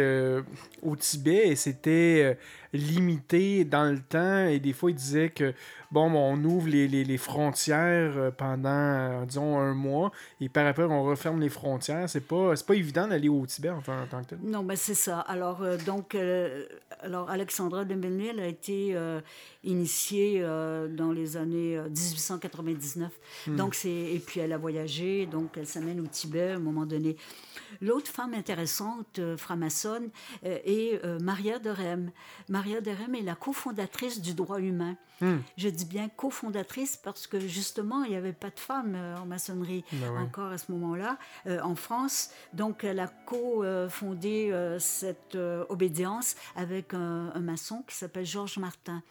Speaker 1: au Tibet et c'était limité dans le temps. Et des fois, ils disaient que, bon, on ouvre les, les- les frontières euh, pendant, euh, disons, un mois et par après, on referme les frontières. C'est pas, pas évident d'aller au Tibet en, tant- en tant que tel.
Speaker 2: Non, mais c'est ça. Alors, euh, donc, euh, alors Alexandra de Menil a été euh, initiée dans les années euh, 1899. Donc, c'est et puis elle a voyagé, donc elle s'amène au Tibet à un moment donné. L'autre femme intéressante, franc-maçonne, est Maria de Rem. Maria de Rem est la cofondatrice du droit humain. Je dis bien cofondatrice parce que justement, il n'y avait pas de femmes euh, en maçonnerie
Speaker 1: Ben
Speaker 2: encore à ce moment-là euh, en France. Donc, elle a co-fondé euh, cette euh, obédience avec un, un maçon qui s'appelle Georges Martin.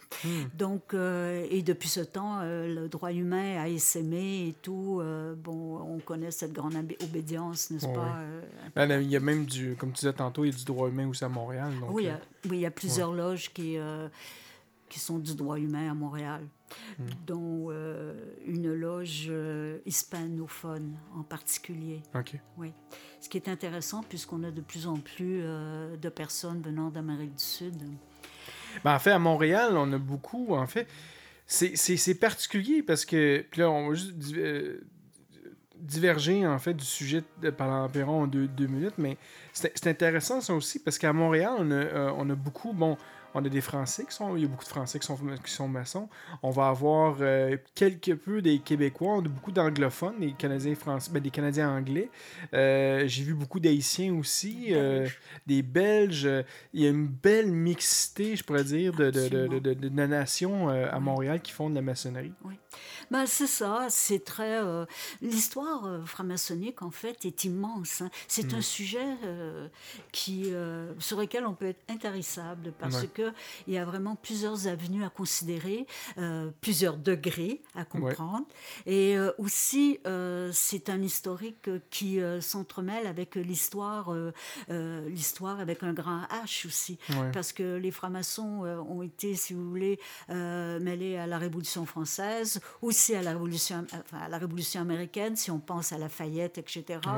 Speaker 2: Donc, euh, et depuis ce temps, le droit humain a essaimé et tout. bon, on connaît cette grande obé- obédience, n'est-ce pas?
Speaker 1: Ben, là, il y a même du, comme tu disais tantôt, il y a du droit humain aussi à Montréal. Donc,
Speaker 2: oui, il y a, oui, il y a plusieurs loges qui, qui sont du droit humain à Montréal,
Speaker 1: Hmm.
Speaker 2: dont euh, une loge euh, hispanophone en particulier.
Speaker 1: OK.
Speaker 2: Oui. Ce qui est intéressant puisqu'on a de plus en plus euh, de personnes venant d'Amérique du Sud.
Speaker 1: Ben, en fait, à Montréal, on a beaucoup. En fait, c'est- particulier parce que. Puis là, on va juste di- diverger en fait du sujet de- pendant environ deux, deux minutes, mais c'est c'est intéressant ça aussi parce qu'à Montréal, on a, euh, on a beaucoup. Bon, On a des Français qui sont. Il y a beaucoup de Français qui sont, qui sont maçons. On va avoir euh, quelque peu des Québécois. On a beaucoup d'anglophones, des Canadiens français, ben, des Canadiens anglais. Euh, J'ai vu beaucoup d'Haïtiens aussi, euh, des Belges. Il y a une belle mixité, je pourrais dire, de, de, de, nations euh, à Montréal qui font de la maçonnerie.
Speaker 2: Ben, c'est ça, c'est très. euh, L'histoire euh, franc-maçonnique, en fait, est immense. hein. C'est
Speaker 1: Mm.
Speaker 2: un sujet euh, qui, euh, sur lequel on peut être intarissable parce
Speaker 1: Ouais.
Speaker 2: que il y a vraiment plusieurs avenues à considérer, plusieurs degrés à comprendre. Et aussi, c'est un historique qui s'entremêle avec l'histoire, l'histoire avec un grand H aussi.
Speaker 1: Ouais.
Speaker 2: Parce que les francs-maçons ont été, si vous voulez, mêlés à la Révolution française, aussi à la Révolution, enfin, à la Révolution américaine, si on pense à Lafayette, etc.
Speaker 1: Ouais.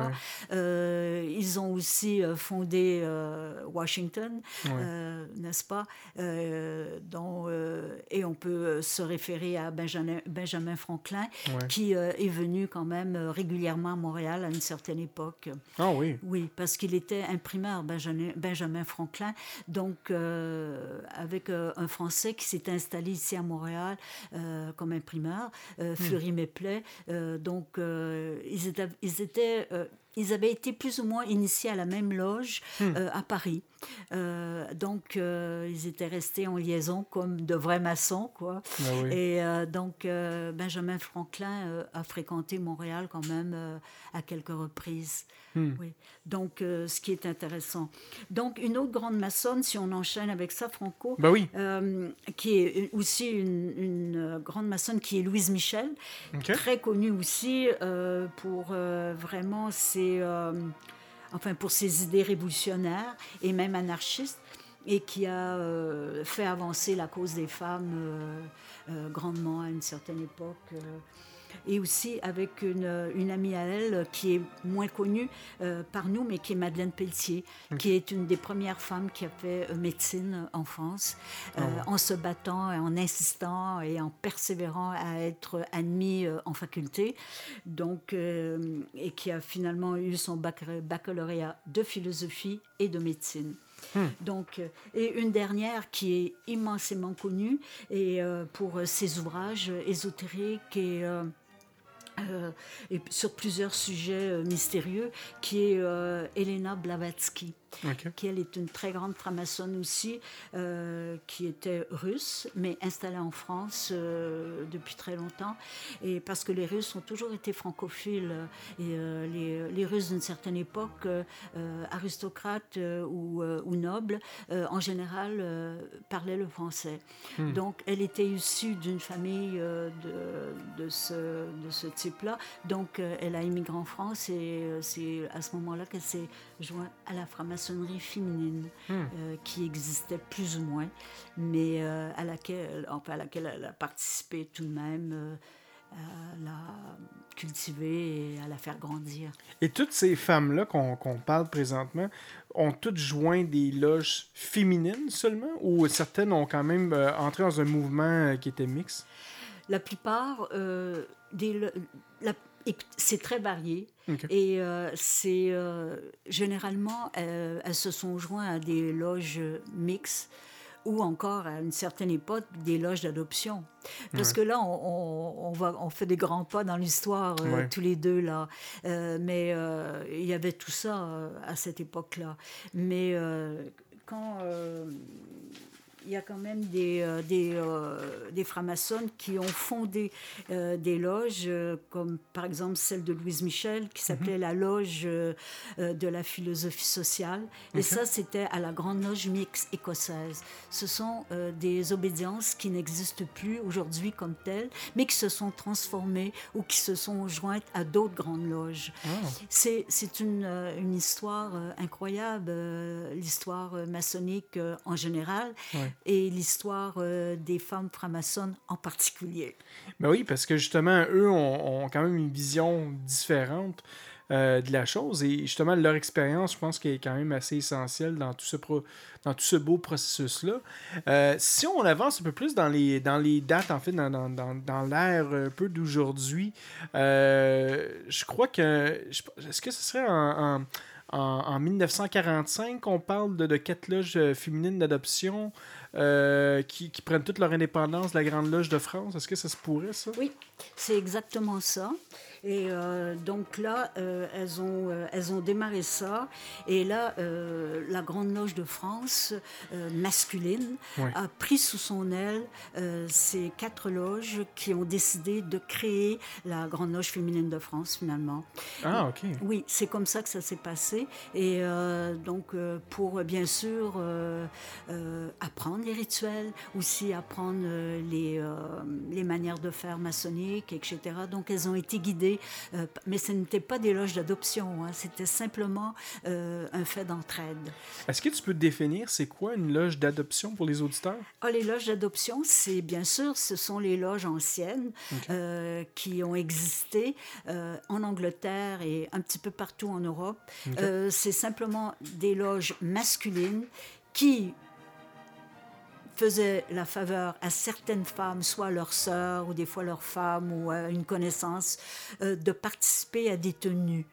Speaker 2: Euh, ils ont aussi euh, fondé euh, Washington,
Speaker 1: Ouais.
Speaker 2: euh, n'est-ce pas? Et on peut se référer à Benjamin, Benjamin Franklin,
Speaker 1: Ouais.
Speaker 2: qui est venu quand même régulièrement à Montréal à une certaine époque.
Speaker 1: Ah oui.
Speaker 2: Oui, parce qu'il était imprimeur, Benjamin, Benjamin Franklin, donc avec un Français qui s'est installé ici à Montréal comme imprimeur, euh, Fleury Méplet. Euh, donc, euh, ils étaient, ils étaient ils avaient été plus ou moins initiés à la même loge euh, à Paris. Euh, donc, euh, ils étaient restés en liaison comme de vrais maçons, quoi.
Speaker 1: Ah oui.
Speaker 2: Et donc, Benjamin Franklin a fréquenté Montréal quand même à quelques reprises.
Speaker 1: Hmm.
Speaker 2: Oui. Donc, ce qui est intéressant. Donc, une autre grande maçonne, si on enchaîne avec ça, Franco,
Speaker 1: oui.
Speaker 2: euh, qui est aussi une, une, grande maçonne, qui est Louise Michel,
Speaker 1: OK.
Speaker 2: très connue aussi pour vraiment ses, euh, enfin, pour ses idées révolutionnaires et même anarchistes et qui a euh, fait avancer la cause des femmes euh, grandement à une certaine époque. Et aussi avec une, une amie à elle qui est moins connue euh, par nous, mais qui est Madeleine Pelletier, qui est une des premières femmes qui a fait euh, médecine en France, euh, en se battant, et en insistant et en persévérant à être admise euh, en faculté, donc, euh, et qui a finalement eu son bac- baccalauréat de philosophie et de médecine. Donc, euh, et une dernière qui est immensément connue et euh, pour ses ouvrages ésotériques et euh, euh, et sur plusieurs sujets euh, mystérieux, qui est euh, Elena Blavatsky, Qui elle est une très grande franc-maçonne aussi, euh, qui était russe, mais installée en France euh, depuis très longtemps, et parce que les Russes ont toujours été francophiles, et euh, les, les Russes d'une certaine époque, aristocrates ou, ou nobles, en général parlaient le français. Donc elle était issue d'une famille de, de ce, de ce type-là, donc elle a immigré en France, et c'est à ce moment-là qu'elle s'est jointe à la franc-maçonnerie féminine euh, qui existait plus ou moins, mais euh, à, laquelle, enfin, à laquelle elle a participé tout de même, euh, à la cultiver et à la faire grandir.
Speaker 1: Et toutes ces femmes-là qu'on qu'on parle présentement ont toutes joint des loges féminines seulement ou certaines ont quand même euh, entré dans un mouvement qui était mixte?
Speaker 2: La plupart, euh, des, la- c'est très varié. Et euh, c'est euh, généralement, euh, elles se sont jointes à des loges mixtes ou encore à une certaine époque des loges d'adoption. Parce que là, on, on- on va, on fait des grands pas dans l'histoire,
Speaker 1: Ouais.
Speaker 2: tous les deux, là. Mais il y avait tout ça à cette époque-là. Mais quand... il y a quand même des, euh, des, euh, des francs-maçonnes qui ont fondé euh, des loges, comme par exemple celle de Louise Michel, qui s'appelait la Loge de la philosophie sociale. Et ça, c'était à la Grande Loge mixte écossaise. Ce sont des obédiences qui n'existent plus aujourd'hui comme telles, mais qui se sont transformées ou qui se sont jointes à d'autres grandes loges. C'est c'est une, une histoire incroyable, l'histoire maçonnique en général
Speaker 1: Ouais.
Speaker 2: Et l'histoire euh, des femmes franc-maçonnes en particulier.
Speaker 1: Ben oui, parce que justement, eux ont, quand même une vision différente euh, de la chose et justement, leur expérience, je pense qu'elle est quand même assez essentielle dans tout ce, beau processus-là. Euh, si on avance un peu plus dans les, dates, en fait, dans, l'ère un peu d'aujourd'hui, je crois que. Est-ce que ce serait en. en en, en 1945, on parle de, de quatre loges féminines d'adoption? Euh, qui, qui prennent toute leur indépendance de la Grande Loge de France. Est-ce que ça se pourrait, ça?
Speaker 2: Oui, c'est exactement ça. Et euh, donc là, euh, elles, ont, euh, elles ont démarré ça. Et là, la Grande Loge de France masculine a pris sous son aile ces quatre loges qui ont décidé de créer la Grande Loge féminine de France finalement.
Speaker 1: Ah, OK.
Speaker 2: Oui, c'est comme ça que ça s'est passé. Et donc, pour bien sûr apprendre les rituels, aussi apprendre les, les manières de faire maçonniques, etc. Donc, elles ont été guidées, euh, mais ce n'était pas des loges d'adoption, hein, c'était simplement euh, un fait d'entraide.
Speaker 1: Est-ce que tu peux définir c'est quoi une loge d'adoption pour les auditeurs?
Speaker 2: Ah, les loges d'adoption, c'est bien sûr, ce sont les loges anciennes euh, qui ont existé en Angleterre et un petit peu partout en Europe. C'est simplement des loges masculines qui faisaient la faveur à certaines femmes, soit leurs sœurs ou des fois leurs femmes ou à une connaissance, euh, de participer à des tenues.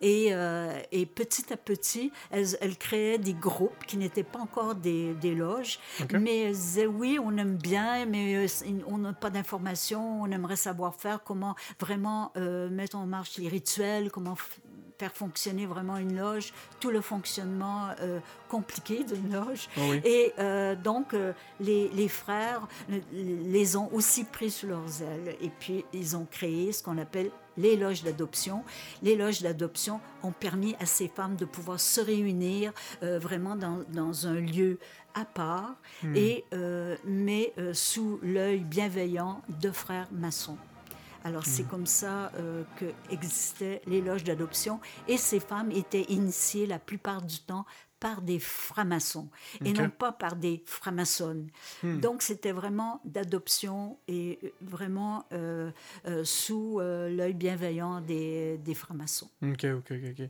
Speaker 2: Et, euh, et petit à petit, elles, elles créaient des groupes qui n'étaient pas encore des, des loges, mais elles disaient oui, on aime bien, mais euh, on n'a pas d'informations, on aimerait savoir faire comment vraiment euh, mettre en marche les rituels, comment faire fonctionner vraiment une loge, tout le fonctionnement euh, compliqué d'une loge.
Speaker 1: Ah oui.
Speaker 2: Et euh, donc, euh, les, les frères les ont aussi pris sous leurs ailes. Et puis, ils ont créé ce qu'on appelle les loges d'adoption. Les loges d'adoption ont permis à ces femmes de pouvoir se réunir euh, vraiment dans, dans un lieu à part,
Speaker 1: Hmm.
Speaker 2: et, mais sous l'œil bienveillant de frères maçons. Alors, c'est
Speaker 1: Hmm.
Speaker 2: comme ça euh, que existaient les loges d'adoption. Et ces femmes étaient initiées la plupart du temps par des francs-maçons et non pas par des francs-maçonnes.
Speaker 1: Hmm.
Speaker 2: Donc, c'était vraiment d'adoption et euh, vraiment euh, euh, sous euh, l'œil bienveillant des, des francs-maçons.
Speaker 1: OK, OK, OK.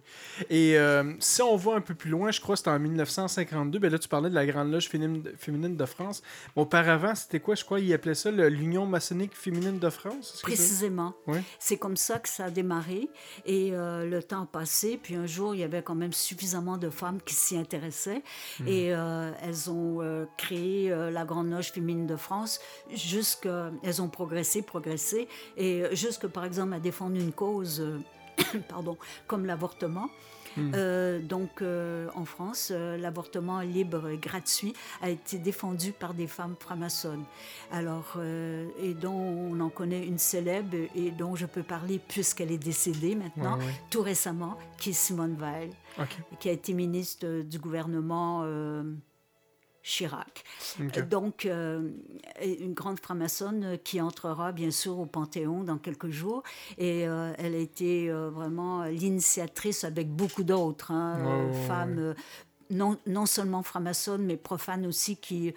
Speaker 1: Et si on va un peu plus loin, je crois que c'était en 1952, ben là, tu parlais de la Grande Loge féminine de France. Auparavant, c'était quoi? Je crois qu'ils appelaient ça l'Union maçonnique féminine de France?
Speaker 2: Précisément.
Speaker 1: Ouais.
Speaker 2: C'est comme ça que ça a démarré. Et le temps a passé. Puis un jour, il y avait quand même suffisamment de femmes qui s'y intéressaient.
Speaker 1: Mhm.
Speaker 2: Et euh, elles ont euh, créé euh, la Grande Loge féminine de France. Jusque, elles ont progressé, progressé. Et jusque, par exemple, à défendre une cause, [coughs] pardon, comme l'avortement.
Speaker 1: Hmm.
Speaker 2: Euh, donc, euh, en France, euh, l'avortement libre et gratuit a été défendu par des femmes franc-maçonnes. Alors, et dont on en connaît une célèbre et dont je peux parler puisqu'elle est décédée maintenant,
Speaker 1: Ouais, ouais.
Speaker 2: tout récemment, qui est Simone Veil, qui a été ministre du gouvernement Chirac. Euh, Donc, euh, une grande franc-maçonne qui entrera bien sûr au Panthéon dans quelques jours. Et euh, elle a été euh, vraiment l'initiatrice avec beaucoup d'autres hein,
Speaker 1: ouais,
Speaker 2: femmes. non, non seulement franc-maçonnes, mais profanes aussi, qui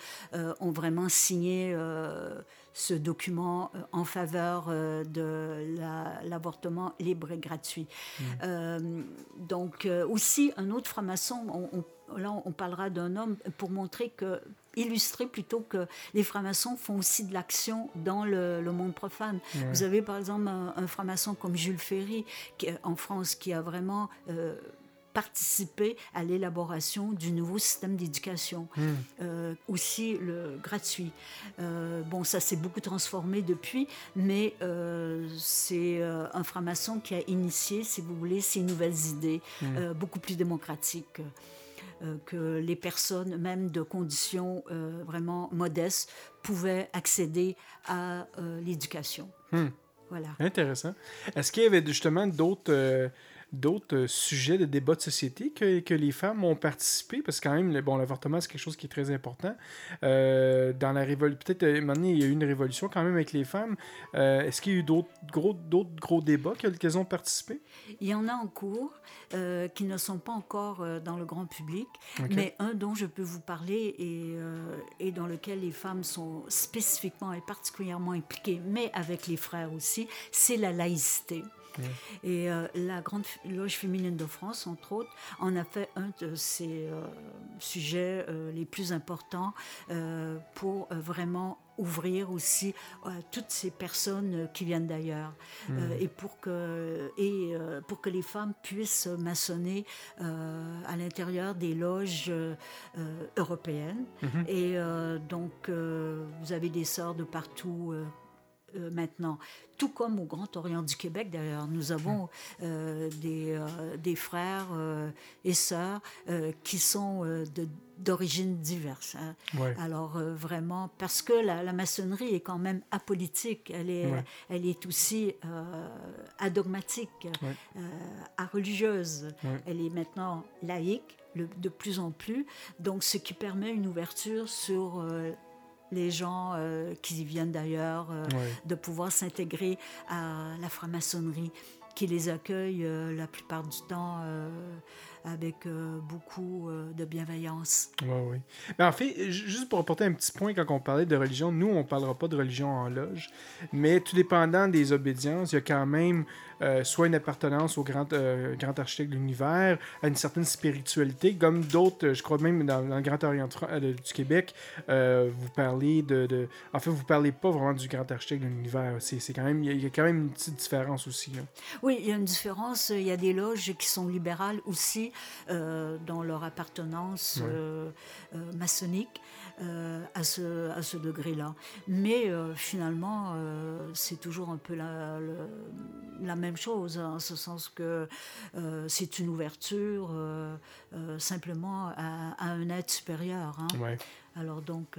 Speaker 2: ont vraiment signé ce document en faveur de la- l'avortement libre et gratuit. Euh, donc, aussi, un autre franc-maçon, on- on- là, on parlera d'un homme pour montrer que illustrer plutôt que les francs-maçons font aussi de l'action dans le, le monde profane. Vous avez par exemple un, un franc-maçon comme Jules Ferry qui, en France qui a vraiment euh, participé à l'élaboration du nouveau système d'éducation,
Speaker 1: Hmm.
Speaker 2: euh, aussi le gratuit. Euh, bon, ça s'est beaucoup transformé depuis, mais euh, c'est un franc-maçon qui a initié, si vous voulez, ces nouvelles idées,
Speaker 1: Hmm.
Speaker 2: beaucoup plus démocratiques. Euh, que les personnes, même de conditions euh, vraiment modestes, pouvaient accéder à euh, l'éducation.
Speaker 1: Hmm.
Speaker 2: Voilà.
Speaker 1: Intéressant. Est-ce qu'il y avait justement d'autres d'autres euh, sujets de débat de société que, que les femmes ont participé? Parce que quand même, le- bon, l'avortement, c'est quelque chose qui est très important. Euh, dans la révolution, peut-être, euh, donné, il y a eu une révolution quand même avec les femmes. Euh, Est-ce qu'il y a eu d'autres gros, d'autres gros débats que- qu'elles ont participé?
Speaker 2: Il y en a en cours euh, qui ne sont pas encore dans le grand public, mais un dont je peux vous parler et, et dans lequel les femmes sont spécifiquement et particulièrement impliquées, mais avec les frères aussi, c'est la laïcité. Et euh, la Grande Loge féminine de France, entre autres, en a fait un de ses euh, sujets euh, les plus importants pour vraiment ouvrir aussi toutes ces personnes qui viennent d'ailleurs. Euh, et pour que et pour que les femmes puissent maçonner à l'intérieur des loges européennes
Speaker 10: Mhm.
Speaker 2: et donc vous avez des sœurs de partout euh, maintenant, tout comme au Grand Orient du Québec d'ailleurs. Nous avons euh, des, euh, des frères et sœurs qui sont d'origines diverses. hein.
Speaker 10: Ouais.
Speaker 2: Alors vraiment, parce que la, la maçonnerie est quand même apolitique, elle est,
Speaker 10: Ouais.
Speaker 2: elle est aussi adogmatique,
Speaker 10: Ouais.
Speaker 2: religieuse. Elle est maintenant laïque le- de plus en plus, donc ce qui permet une ouverture sur les gens euh, qui viennent d'ailleurs, euh,
Speaker 10: Ouais.
Speaker 2: de pouvoir s'intégrer à la franc-maçonnerie, qui les accueille euh, la plupart du temps avec beaucoup de bienveillance.
Speaker 1: Oui, oui. Mais en fait, ju- juste pour apporter un petit point, quand on parlait de religion, nous, on ne parlera pas de religion en loge, mais tout dépendant des obédiences, il y a quand même euh, soit une appartenance au grand, euh, grand architecte de l'univers, à une certaine spiritualité, comme d'autres, euh, je crois même dans, dans le Grand Orient du Québec, vous parlez de, de- En fait, vous parlez pas vraiment du grand architecte de l'univers. C'est c'est quand même... Il y, a- il y a quand même une petite différence aussi. hein.
Speaker 2: Oui, il y a une différence. Il y a des loges qui sont libérales aussi dans leur appartenance
Speaker 10: Ouais.
Speaker 2: maçonnique euh, à ce, à ce degré-là. Mais euh, finalement, euh, c'est toujours un peu la, le- la même chose, hein, en ce sens que euh, c'est une ouverture euh, euh, simplement à, à un être supérieur. hein.
Speaker 1: Ouais.
Speaker 2: Alors donc,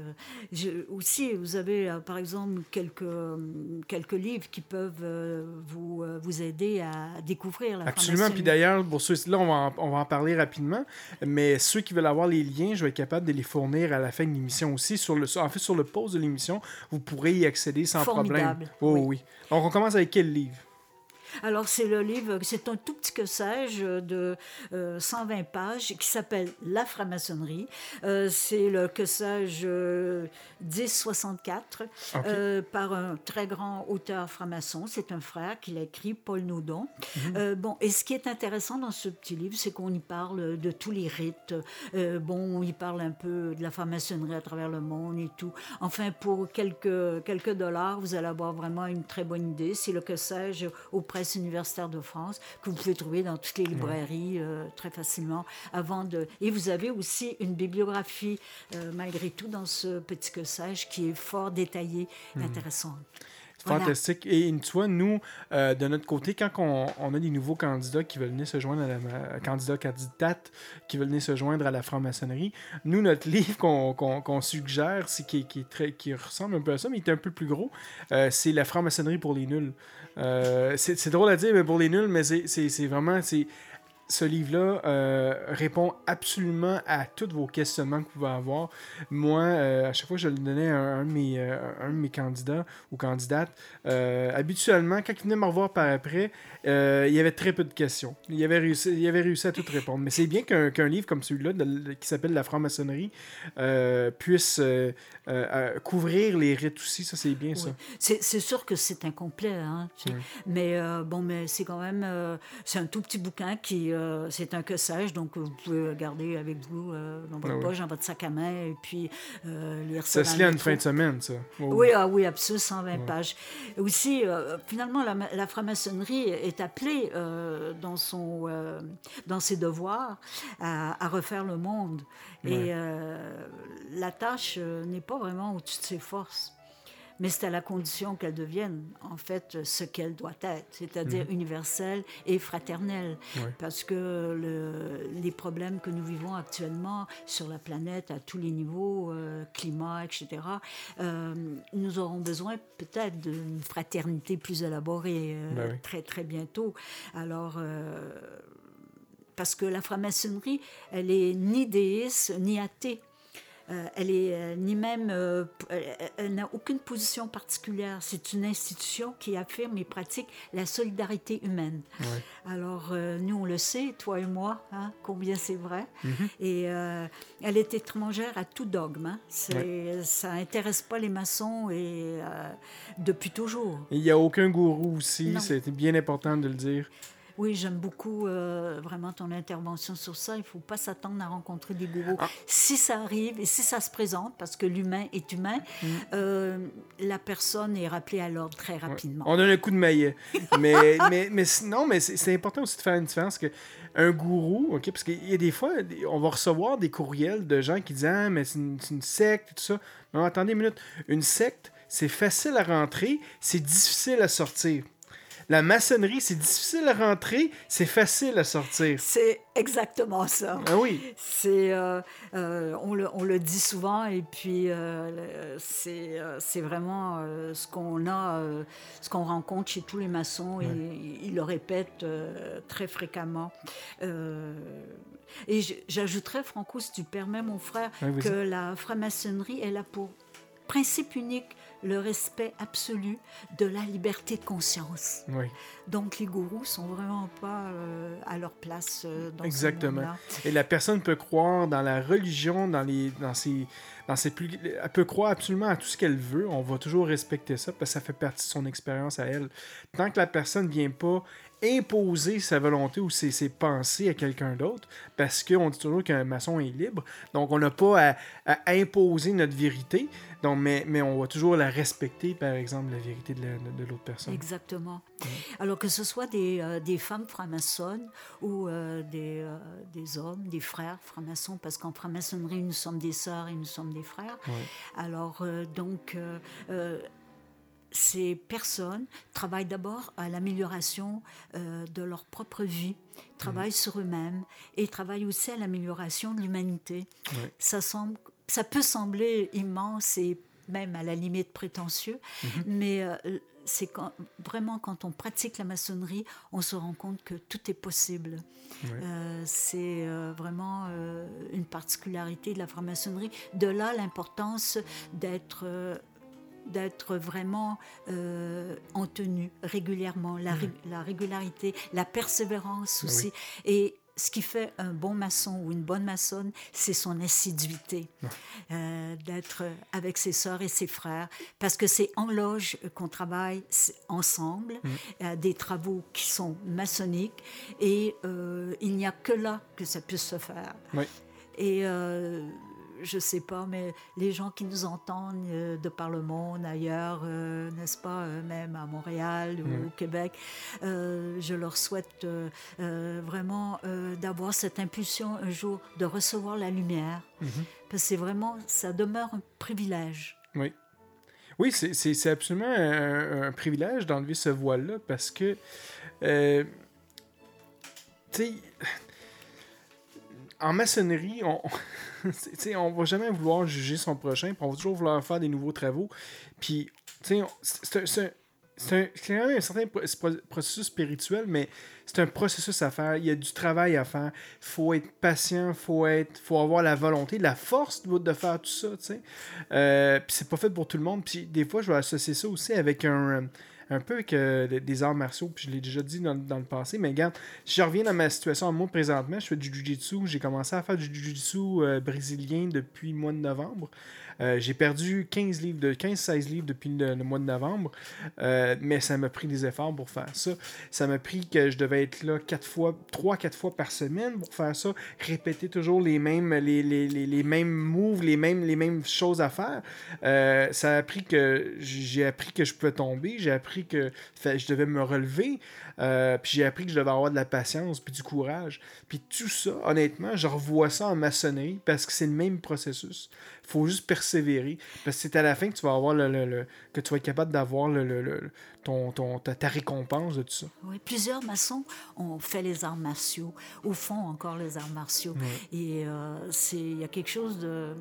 Speaker 2: je- aussi, vous avez par exemple quelques, quelques livres qui peuvent vous, vous aider à découvrir la
Speaker 1: Absolument. Puis d'ailleurs, pour là, on va, en, on va en parler rapidement. Mais ceux qui veulent avoir les liens, je vais être capable de les fournir à la fin de l'émission aussi. Sur le, en fait, sur le post de l'émission, vous pourrez y accéder sans
Speaker 2: Formidable.
Speaker 1: problème. Oh, oui. Donc, on commence avec quel livre?
Speaker 2: Alors, c'est le livre, c'est un tout petit quessage de euh, 120 pages qui s'appelle La franc-maçonnerie. Euh, c'est le quessage euh, 1064
Speaker 10: Ok.
Speaker 2: euh, par un très grand auteur franc-maçon. C'est un frère qui l'a écrit, Paul Naudon.
Speaker 10: Mhm.
Speaker 2: Euh, bon, et ce qui est intéressant dans ce petit livre, c'est qu'on y parle de tous les rites. Euh, bon, on y parle un peu de la franc-maçonnerie à travers le monde et tout. Enfin, pour quelques, quelques dollars, vous allez avoir vraiment une très bonne idée. C'est le quessage aux presses universitaires de France que vous pouvez trouver dans toutes les librairies euh, très facilement. Avant de... Et vous avez aussi une bibliographie, euh, malgré tout, dans ce petit quessage qui est fort détaillée et
Speaker 1: Mhm.
Speaker 2: intéressante.
Speaker 1: C'est
Speaker 2: Voilà.
Speaker 1: Fantastique. Et tu vois, nous, euh, de notre côté, quand on, on a des nouveaux candidats qui veulent venir se joindre à la ma- candidats, qui veulent venir se joindre à la franc-maçonnerie, nous, notre [laughs] livre qu'on qu'on- qu'on suggère, c'est qui, qui, qui ressemble un peu à ça, mais il est un peu plus gros, euh, c'est la franc-maçonnerie pour les nuls. Euh, c'est drôle à dire, mais pour les nuls, mais c'est vraiment... ce livre-là euh, répond absolument à tous vos questionnements que vous pouvez avoir. Moi, euh, à chaque fois que je le donnais à un, de, mes, euh, candidats ou candidates, habituellement, quand il venait me revoir par après, euh, il y avait très peu de questions. Il avait réussi, il avait réussi à tout répondre. Mais c'est bien qu'un qu'un livre comme celui-là, qui s'appelle La franc-maçonnerie, euh, puisse euh, couvrir les rites aussi. Ça, c'est bien ça.
Speaker 2: Oui. C'est c'est sûr que c'est incomplet, hein, tu-
Speaker 1: Oui.
Speaker 2: mais bon, mais c'est quand même, c'est un tout petit bouquin qui, c'est un quessage, donc vous pouvez le garder avec vous dans votre
Speaker 1: Ah oui.
Speaker 2: poche, dans votre sac à main, et puis lire
Speaker 1: Ça
Speaker 2: ça.
Speaker 1: se lit en une fin de semaine, ça. Oh,
Speaker 2: Oui, ah oui, absolument, 120
Speaker 1: Ouais.
Speaker 2: pages. Aussi, finalement, la, la franc-maçonnerie est appelée euh, dans, son, euh, dans ses devoirs à, à refaire le monde.
Speaker 10: Ouais.
Speaker 2: Et euh, la tâche n'est pas vraiment au-dessus de ses forces. Mais c'est à la condition qu'elle devienne, en fait, ce qu'elle doit être, c'est-à-dire
Speaker 10: Mhm.
Speaker 2: universelle et fraternelle.
Speaker 10: Ouais.
Speaker 2: Parce que le- les problèmes que nous vivons actuellement sur la planète, à tous les niveaux, euh, climat, etc., euh, nous aurons besoin peut-être d'une fraternité plus élaborée euh,
Speaker 10: Ben oui.
Speaker 2: très, très bientôt. Alors, parce que la franc-maçonnerie, elle est ni déiste ni athée. Euh, elle est euh, ni même, euh, elle, n'a aucune position particulière. C'est une institution qui affirme et pratique la solidarité humaine. Alors, euh, nous, on le sait, toi et moi, hein, combien c'est vrai. Et euh, elle est étrangère à tout dogme. hein. Ça intéresse pas les maçons et depuis toujours.
Speaker 1: Il n'y a aucun gourou aussi, c'est bien important de le dire.
Speaker 2: Oui, j'aime beaucoup euh, vraiment ton intervention sur ça. Il ne faut pas s'attendre à rencontrer des gourous.
Speaker 1: Ah.
Speaker 2: Si ça arrive et si ça se présente, parce que l'humain est humain,
Speaker 1: Mm.
Speaker 2: euh, la personne est rappelée à l'ordre très rapidement.
Speaker 1: On donne un coup de maillet. [laughs] mais, mais, mais c'est important aussi de faire une différence que un gourou, ok, parce qu'il y a des fois, on va recevoir des courriels de gens qui disent ah mais c'est une, c'est une secte et tout ça. Non, attendez une minute. Une secte, c'est facile à rentrer, c'est difficile à sortir. La maçonnerie, c'est difficile à rentrer, c'est facile à sortir.
Speaker 2: C'est exactement ça.
Speaker 1: Ah oui.
Speaker 2: C'est, euh, euh, on, le, on le dit souvent et puis euh, c'est, c'est vraiment ce qu'on a, ce qu'on rencontre chez tous les maçons et ils le répètent très fréquemment. Et j'ajouterais, Franco, si tu permets, mon frère,
Speaker 1: Ouais,
Speaker 2: que la franc-maçonnerie, elle a pour principe unique le respect absolu de la liberté de conscience.
Speaker 1: Oui.
Speaker 2: Donc les gourous sont vraiment pas euh, à leur place euh, dans ce
Speaker 1: Exactement.
Speaker 2: monde-là.
Speaker 1: Et la personne peut croire dans la religion, dans les, dans ses, dans ses plus, elle peut croire absolument à tout ce qu'elle veut. On va toujours respecter ça parce que ça fait partie de son expérience à elle. Tant que la personne ne vient pas imposer sa volonté ou ses, ses pensées à quelqu'un d'autre, parce qu'on dit toujours qu'un maçon est libre, donc on n'a pas à, à imposer notre vérité, donc, mais, mais on va toujours la respecter, par exemple, la vérité de, la- de- de l'autre personne.
Speaker 2: Exactement. Alors que ce soit des, euh, des femmes franc-maçonnes ou euh, des, euh, des hommes, des frères francs-maçons, parce qu'en franc-maçonnerie, nous sommes des sœurs et nous sommes des frères. Alors, donc, ces personnes travaillent d'abord à l'amélioration euh, de leur propre vie, travaillent sur eux-mêmes et travaillent aussi à l'amélioration de l'humanité.
Speaker 1: Ouais.
Speaker 2: Ça, semble, ça peut sembler immense et même à la limite prétentieux, mais euh, c'est quand, vraiment quand on pratique la maçonnerie, on se rend compte que tout est possible. Euh, c'est euh, vraiment euh, une particularité de la franc-maçonnerie. De là l'importance d'être d'être vraiment euh, en tenue régulièrement, la, la régularité, la persévérance aussi. Et ce qui fait un bon maçon ou une bonne maçonne, c'est son assiduité, euh, d'être avec ses sœurs et ses frères, parce que c'est en loge qu'on travaille ensemble, à des travaux qui sont maçonniques, et euh, il n'y a que là que ça puisse se faire.
Speaker 1: Oui.
Speaker 2: Et euh, je sais pas, mais les gens qui nous entendent euh, de par le monde, ailleurs, euh, n'est-ce pas, euh, même à Montréal ou au Québec, je leur souhaite vraiment d'avoir cette impulsion un jour de recevoir la lumière. Parce que c'est vraiment, ça demeure un privilège.
Speaker 1: Oui. Oui, c'est- absolument un, un privilège d'enlever ce voile-là parce que, tu sais, en maçonnerie, on, [laughs] on va jamais vouloir juger son prochain, puis on va toujours vouloir faire des nouveaux travaux. Puis, tu sais, c'est quand même un certain pro- pro- processus spirituel, mais c'est un processus à faire. Il y a du travail à faire. Faut être patient, faut être, faut avoir la volonté, la force de, de faire tout ça. tu sais. Euh, puis c'est pas fait pour tout le monde. Puis des fois, je vais associer ça aussi avec un, un peu avec des arts martiaux. Puis je l'ai déjà dit dans, dans le passé, mais regarde, si je reviens dans ma situation à moi présentement, je fais du jiu-jitsu. J'ai commencé à faire du jiu-jitsu euh, brésilien depuis le mois de novembre. Euh, j'ai perdu 15 livres de 15-16 livres depuis le, mois de novembre, Euh, mais ça m'a pris des efforts pour faire ça. Ça m'a pris que je devais être là quatre fois, 3-4 fois par semaine pour faire ça, répéter toujours les mêmes, les, les, les, les mêmes moves, les mêmes, les mêmes choses à faire. Euh, ça a appris que j'ai appris que je pouvais tomber, j'ai appris que je devais me relever, euh, puis j'ai appris que je devais avoir de la patience puis du courage. Puis tout ça, honnêtement, je revois ça en maçonnerie parce que c'est le même processus. faut juste persévérer parce que c'est à la fin que tu vas avoir le, le- le- que tu vas être capable d'avoir le, le- le- ton, ton, ta, ta récompense de tout ça?
Speaker 2: Oui, plusieurs maçons ont fait les arts martiaux, ou font encore les arts martiaux. Et euh, c'est- il y a quelque chose de,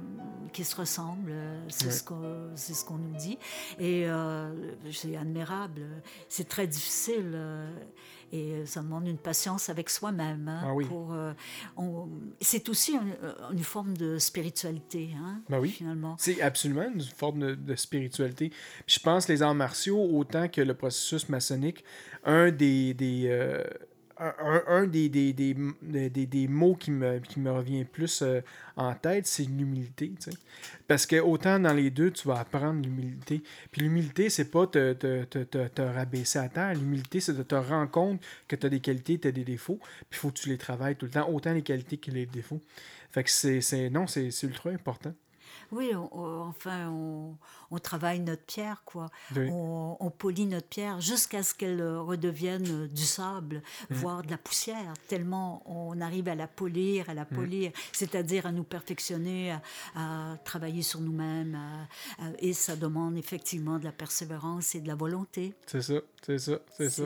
Speaker 2: qui se ressemble, euh, c'est ce qu'on ce qu'on nous dit. Et euh, c'est admirable, c'est très difficile. Euh, Et euh, ça demande une patience avec soi-même. hein,
Speaker 1: Ah oui.
Speaker 2: euh, c'est aussi une, une forme de spiritualité, hein,
Speaker 1: Ben oui.
Speaker 2: finalement.
Speaker 1: C'est absolument une forme de, de spiritualité. Puis je pense les arts martiaux, autant que le processus maçonnique, un des, des, euh, un, un- des, des, des, des- mots qui me, qui me revient plus euh, en tête, c'est l'humilité. Parce que autant dans les deux, tu vas apprendre l'humilité. Puis l'humilité, c'est pas te, te, te, te, rabaisser à terre. L'humilité, c'est de te rendre compte que tu as des qualités, tu as des défauts. Puis il faut que tu les travailles tout le temps, autant les qualités que les défauts. Fait que c'est. Non, c'est ultra important.
Speaker 2: Oui, on- on- enfin, on, on travaille notre pierre, quoi.
Speaker 1: Oui.
Speaker 2: On, polit notre pierre jusqu'à ce qu'elle euh, redevienne euh, du sable,
Speaker 1: Mm.
Speaker 2: voire de la poussière, tellement on arrive à la polir, à la
Speaker 1: Mm.
Speaker 2: polir, c'est-à-dire à nous perfectionner, à, à travailler sur nous-mêmes. et ça demande effectivement de la persévérance et de la volonté.
Speaker 1: C'est ça, c'est ça, c'est ça.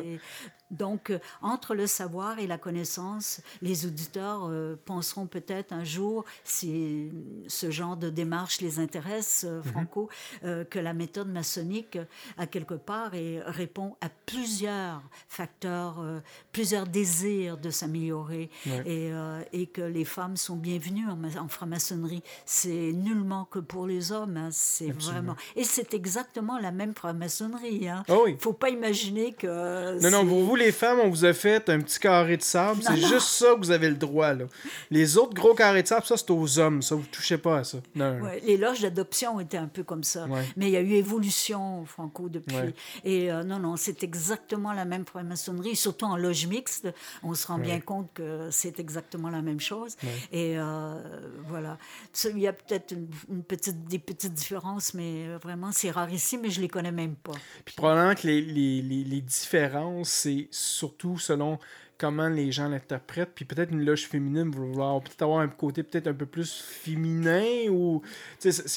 Speaker 2: Donc, euh, entre le savoir et la connaissance, les auditeurs euh, penseront peut-être un jour, si ce genre de démarche les intéresse, euh, Franco, euh, que la méthode maçonnique, à quelque part, et répond à plusieurs facteurs, plusieurs désirs de s'améliorer,
Speaker 1: Ouais.
Speaker 2: et, et que les femmes sont bienvenues en, ma- en franc-maçonnerie. C'est nullement que pour les hommes, hein, c'est vraiment... Et c'est exactement la même franc-maçonnerie. Hein.
Speaker 1: Ah oui.
Speaker 2: faut pas imaginer que.
Speaker 1: Non, non, pour vous, les femmes, on vous a fait un petit carré de sable. C'est juste ça que vous avez le droit, là. Les autres gros carrés de sable, ça, c'est aux hommes. Ça, vous touchez pas à ça. Non.
Speaker 2: Ouais, les loges d'adoption étaient un peu comme ça.
Speaker 1: Ouais.
Speaker 2: Mais il y a eu évolution, Franco, depuis.
Speaker 1: Ouais.
Speaker 2: Et euh, non, non, c'est exactement la même franc-maçonnerie, surtout en loge mixte. On se rend bien compte que c'est exactement la même chose. Et euh, voilà. Il y a peut-être une, une petite, des petites différences, mais vraiment, c'est rare ici, mais je les connais même pas.
Speaker 1: Puis probablement que les, les, les, les différences, c'est surtout selon comment les gens l'interprètent. Puis peut-être une loge féminine vouloir peut-être avoir un côté peut-être un peu plus féminin ou... C'est-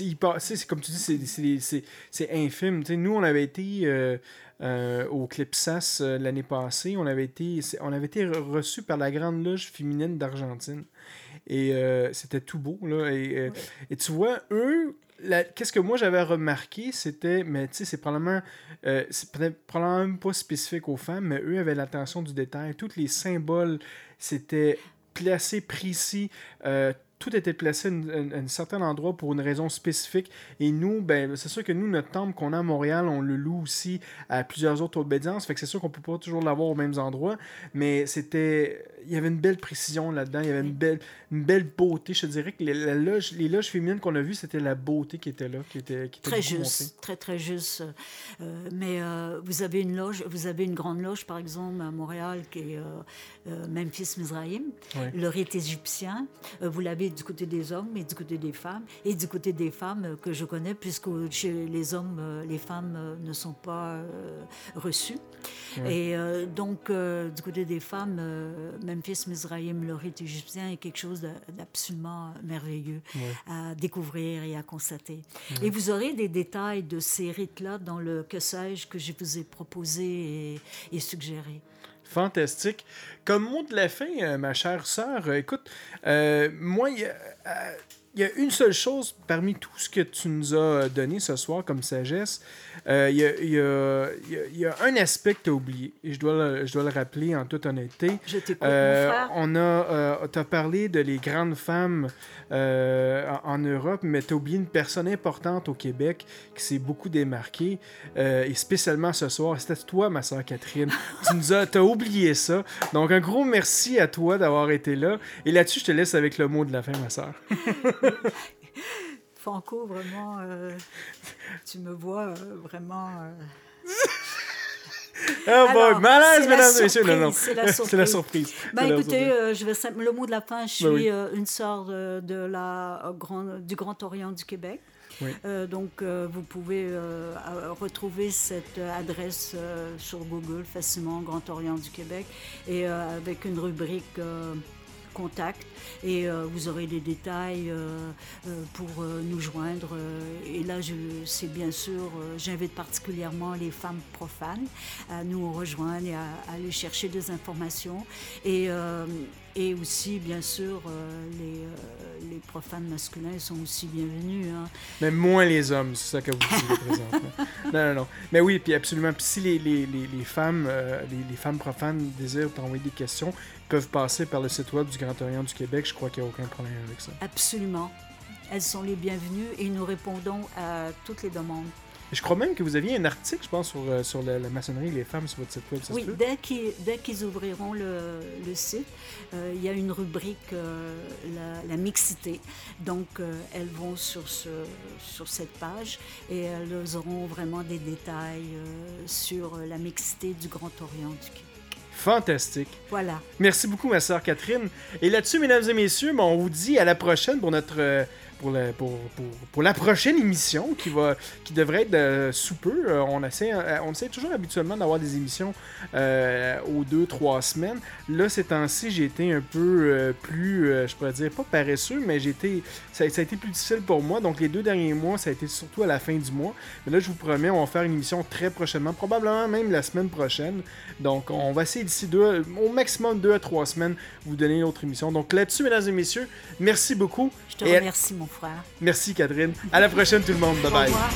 Speaker 1: comme tu dis, c'est- infime. Nous, on avait été... euh, euh, au Clipsas euh, l'année passée, on avait été, on été re- reçus par la Grande Loge féminine d'Argentine. Et euh, c'était tout beau. Là, et, euh, et tu vois, eux, la- qu'est-ce que moi j'avais remarqué, c'était, mais tu sais, c'est probablement, euh, probablement même pas spécifique aux femmes, mais eux avaient l'attention du détail. Tous les symboles, c'était placé, précis. euh, tout était placé à un, à un certain endroit pour une raison spécifique. Et nous, ben, c'est sûr que nous, notre temple qu'on a à Montréal, on le loue aussi à plusieurs autres obédiences. Fait que c'est sûr qu'on peut pas toujours l'avoir aux mêmes endroits. Mais c'était. Il y avait une belle précision là-dedans. Il y avait une belle, une belle beauté. Je te dirais que les, la loge, les loges féminines qu'on a vues, c'était la beauté qui était là. Qui était, qui était
Speaker 2: Très juste,
Speaker 1: montée.
Speaker 2: très très juste. Euh, mais euh, vous avez une loge, vous avez une grande loge par exemple à Montréal qui est euh, Memphis Mizraïm,
Speaker 1: Ouais.
Speaker 2: le rite égyptien. Vous l'avez du côté des hommes et du côté des femmes et du côté des femmes que je connais puisque chez les hommes, les femmes ne sont pas euh, reçues.
Speaker 1: Ouais.
Speaker 2: Et euh, donc euh, du côté des femmes, Memphis Mizraïm, le rite égyptien est quelque chose d'absolument merveilleux
Speaker 1: Ouais.
Speaker 2: à découvrir et à constater.
Speaker 1: Ouais.
Speaker 2: Et vous aurez des détails de ces rites-là dans le que sais-je que je vous ai proposé et, et suggéré.
Speaker 1: Fantastique. Comme mot de la fin, euh, ma chère sœur, euh, écoute, euh, moi, il y, a, il y a une seule chose parmi tout ce que tu nous as donné ce soir comme sagesse. Euh, il, y a, il y a- y y un aspect que tu as oublié, et je dois, le, je dois le rappeler en toute honnêteté.
Speaker 2: Je
Speaker 1: Euh, on a, euh, t'as parlé de les grandes femmes euh, en, en Europe, mais tu as oublié une personne importante au Québec qui s'est beaucoup démarquée, euh, et spécialement ce soir, c'était toi, ma soeur Catherine. [laughs] tu nous as, t'as oublié ça. Donc, un gros merci à toi d'avoir été là. Et là-dessus, je te laisse avec le mot de la fin, ma soeur. [laughs]
Speaker 2: Franco, vraiment, euh, tu me vois euh, vraiment. euh,
Speaker 1: Ah, boy,
Speaker 2: Alors,
Speaker 1: malaise, mesdames et messieurs. Non, [laughs]
Speaker 2: C'est la surprise.
Speaker 1: La.
Speaker 2: Ben,
Speaker 1: la
Speaker 2: écoutez,
Speaker 1: surprise.
Speaker 2: je vais le mot de la fin. Je suis
Speaker 1: Ben oui.
Speaker 2: euh, une sœur de, de la grande, du Grand Orient du Québec.
Speaker 1: Oui.
Speaker 2: Euh, donc, euh, vous pouvez euh, retrouver cette adresse sur Google facilement, Grand Orient du Québec, et avec une rubrique contact. Et euh, vous aurez des détails euh, euh, pour nous joindre. et là, c'est bien sûr, j'invite particulièrement les femmes profanes à nous rejoindre et à, à aller chercher des informations. Et Et aussi, bien sûr, euh, les, euh, les profanes masculins sont aussi bienvenus. hein.
Speaker 1: Mais moins les hommes, c'est ça que vous dites présentement. [laughs] non, non, non. Mais oui, puis absolument. Puis si les, les, les, les femmes, euh, les, femmes profanes désirent t'envoyer des questions, peuvent passer par le site web du Grand Orient du Québec. Je crois qu'il n'y a aucun problème avec ça.
Speaker 2: Absolument. Elles sont les bienvenues et nous répondons à toutes les demandes.
Speaker 1: Je crois même que vous aviez un article, je pense, sur, euh, sur la, la maçonnerie et les femmes sur votre site web. Ça
Speaker 2: Oui,
Speaker 1: se
Speaker 2: dès qu'ils ouvriront le, le site, euh, il y a une rubrique euh, la, la mixité. Donc, euh, elles vont sur, ce, sur cette page et elles auront vraiment des détails sur la mixité du Grand Orient du Québec.
Speaker 1: Fantastique.
Speaker 2: Voilà.
Speaker 1: Merci beaucoup, ma sœur Catherine. Et là-dessus, mesdames et messieurs, ben, on vous dit à la prochaine pour notre. Pour, la, pour, pour, pour la prochaine émission qui va qui devrait être euh, sous peu. Euh, on, essaie, euh, on essaie toujours habituellement d'avoir des émissions euh, aux deux, trois semaines. Là, ces temps-ci, j'ai été un peu plus, je pourrais dire, pas paresseux, mais été, ça, ça a été plus difficile pour moi. Donc, les deux derniers mois, ça a été surtout à la fin du mois. Mais là, je vous promets, on va faire une émission très prochainement, probablement même la semaine prochaine. Donc, on va essayer d'ici deux, au maximum deux à trois semaines, vous donner une autre émission. Donc, là-dessus, mesdames et messieurs, merci beaucoup.
Speaker 2: Je te remercie, mon frère.
Speaker 1: Merci, Catherine. À la prochaine, tout le monde. Bye
Speaker 2: Au
Speaker 1: bye.
Speaker 2: revoir.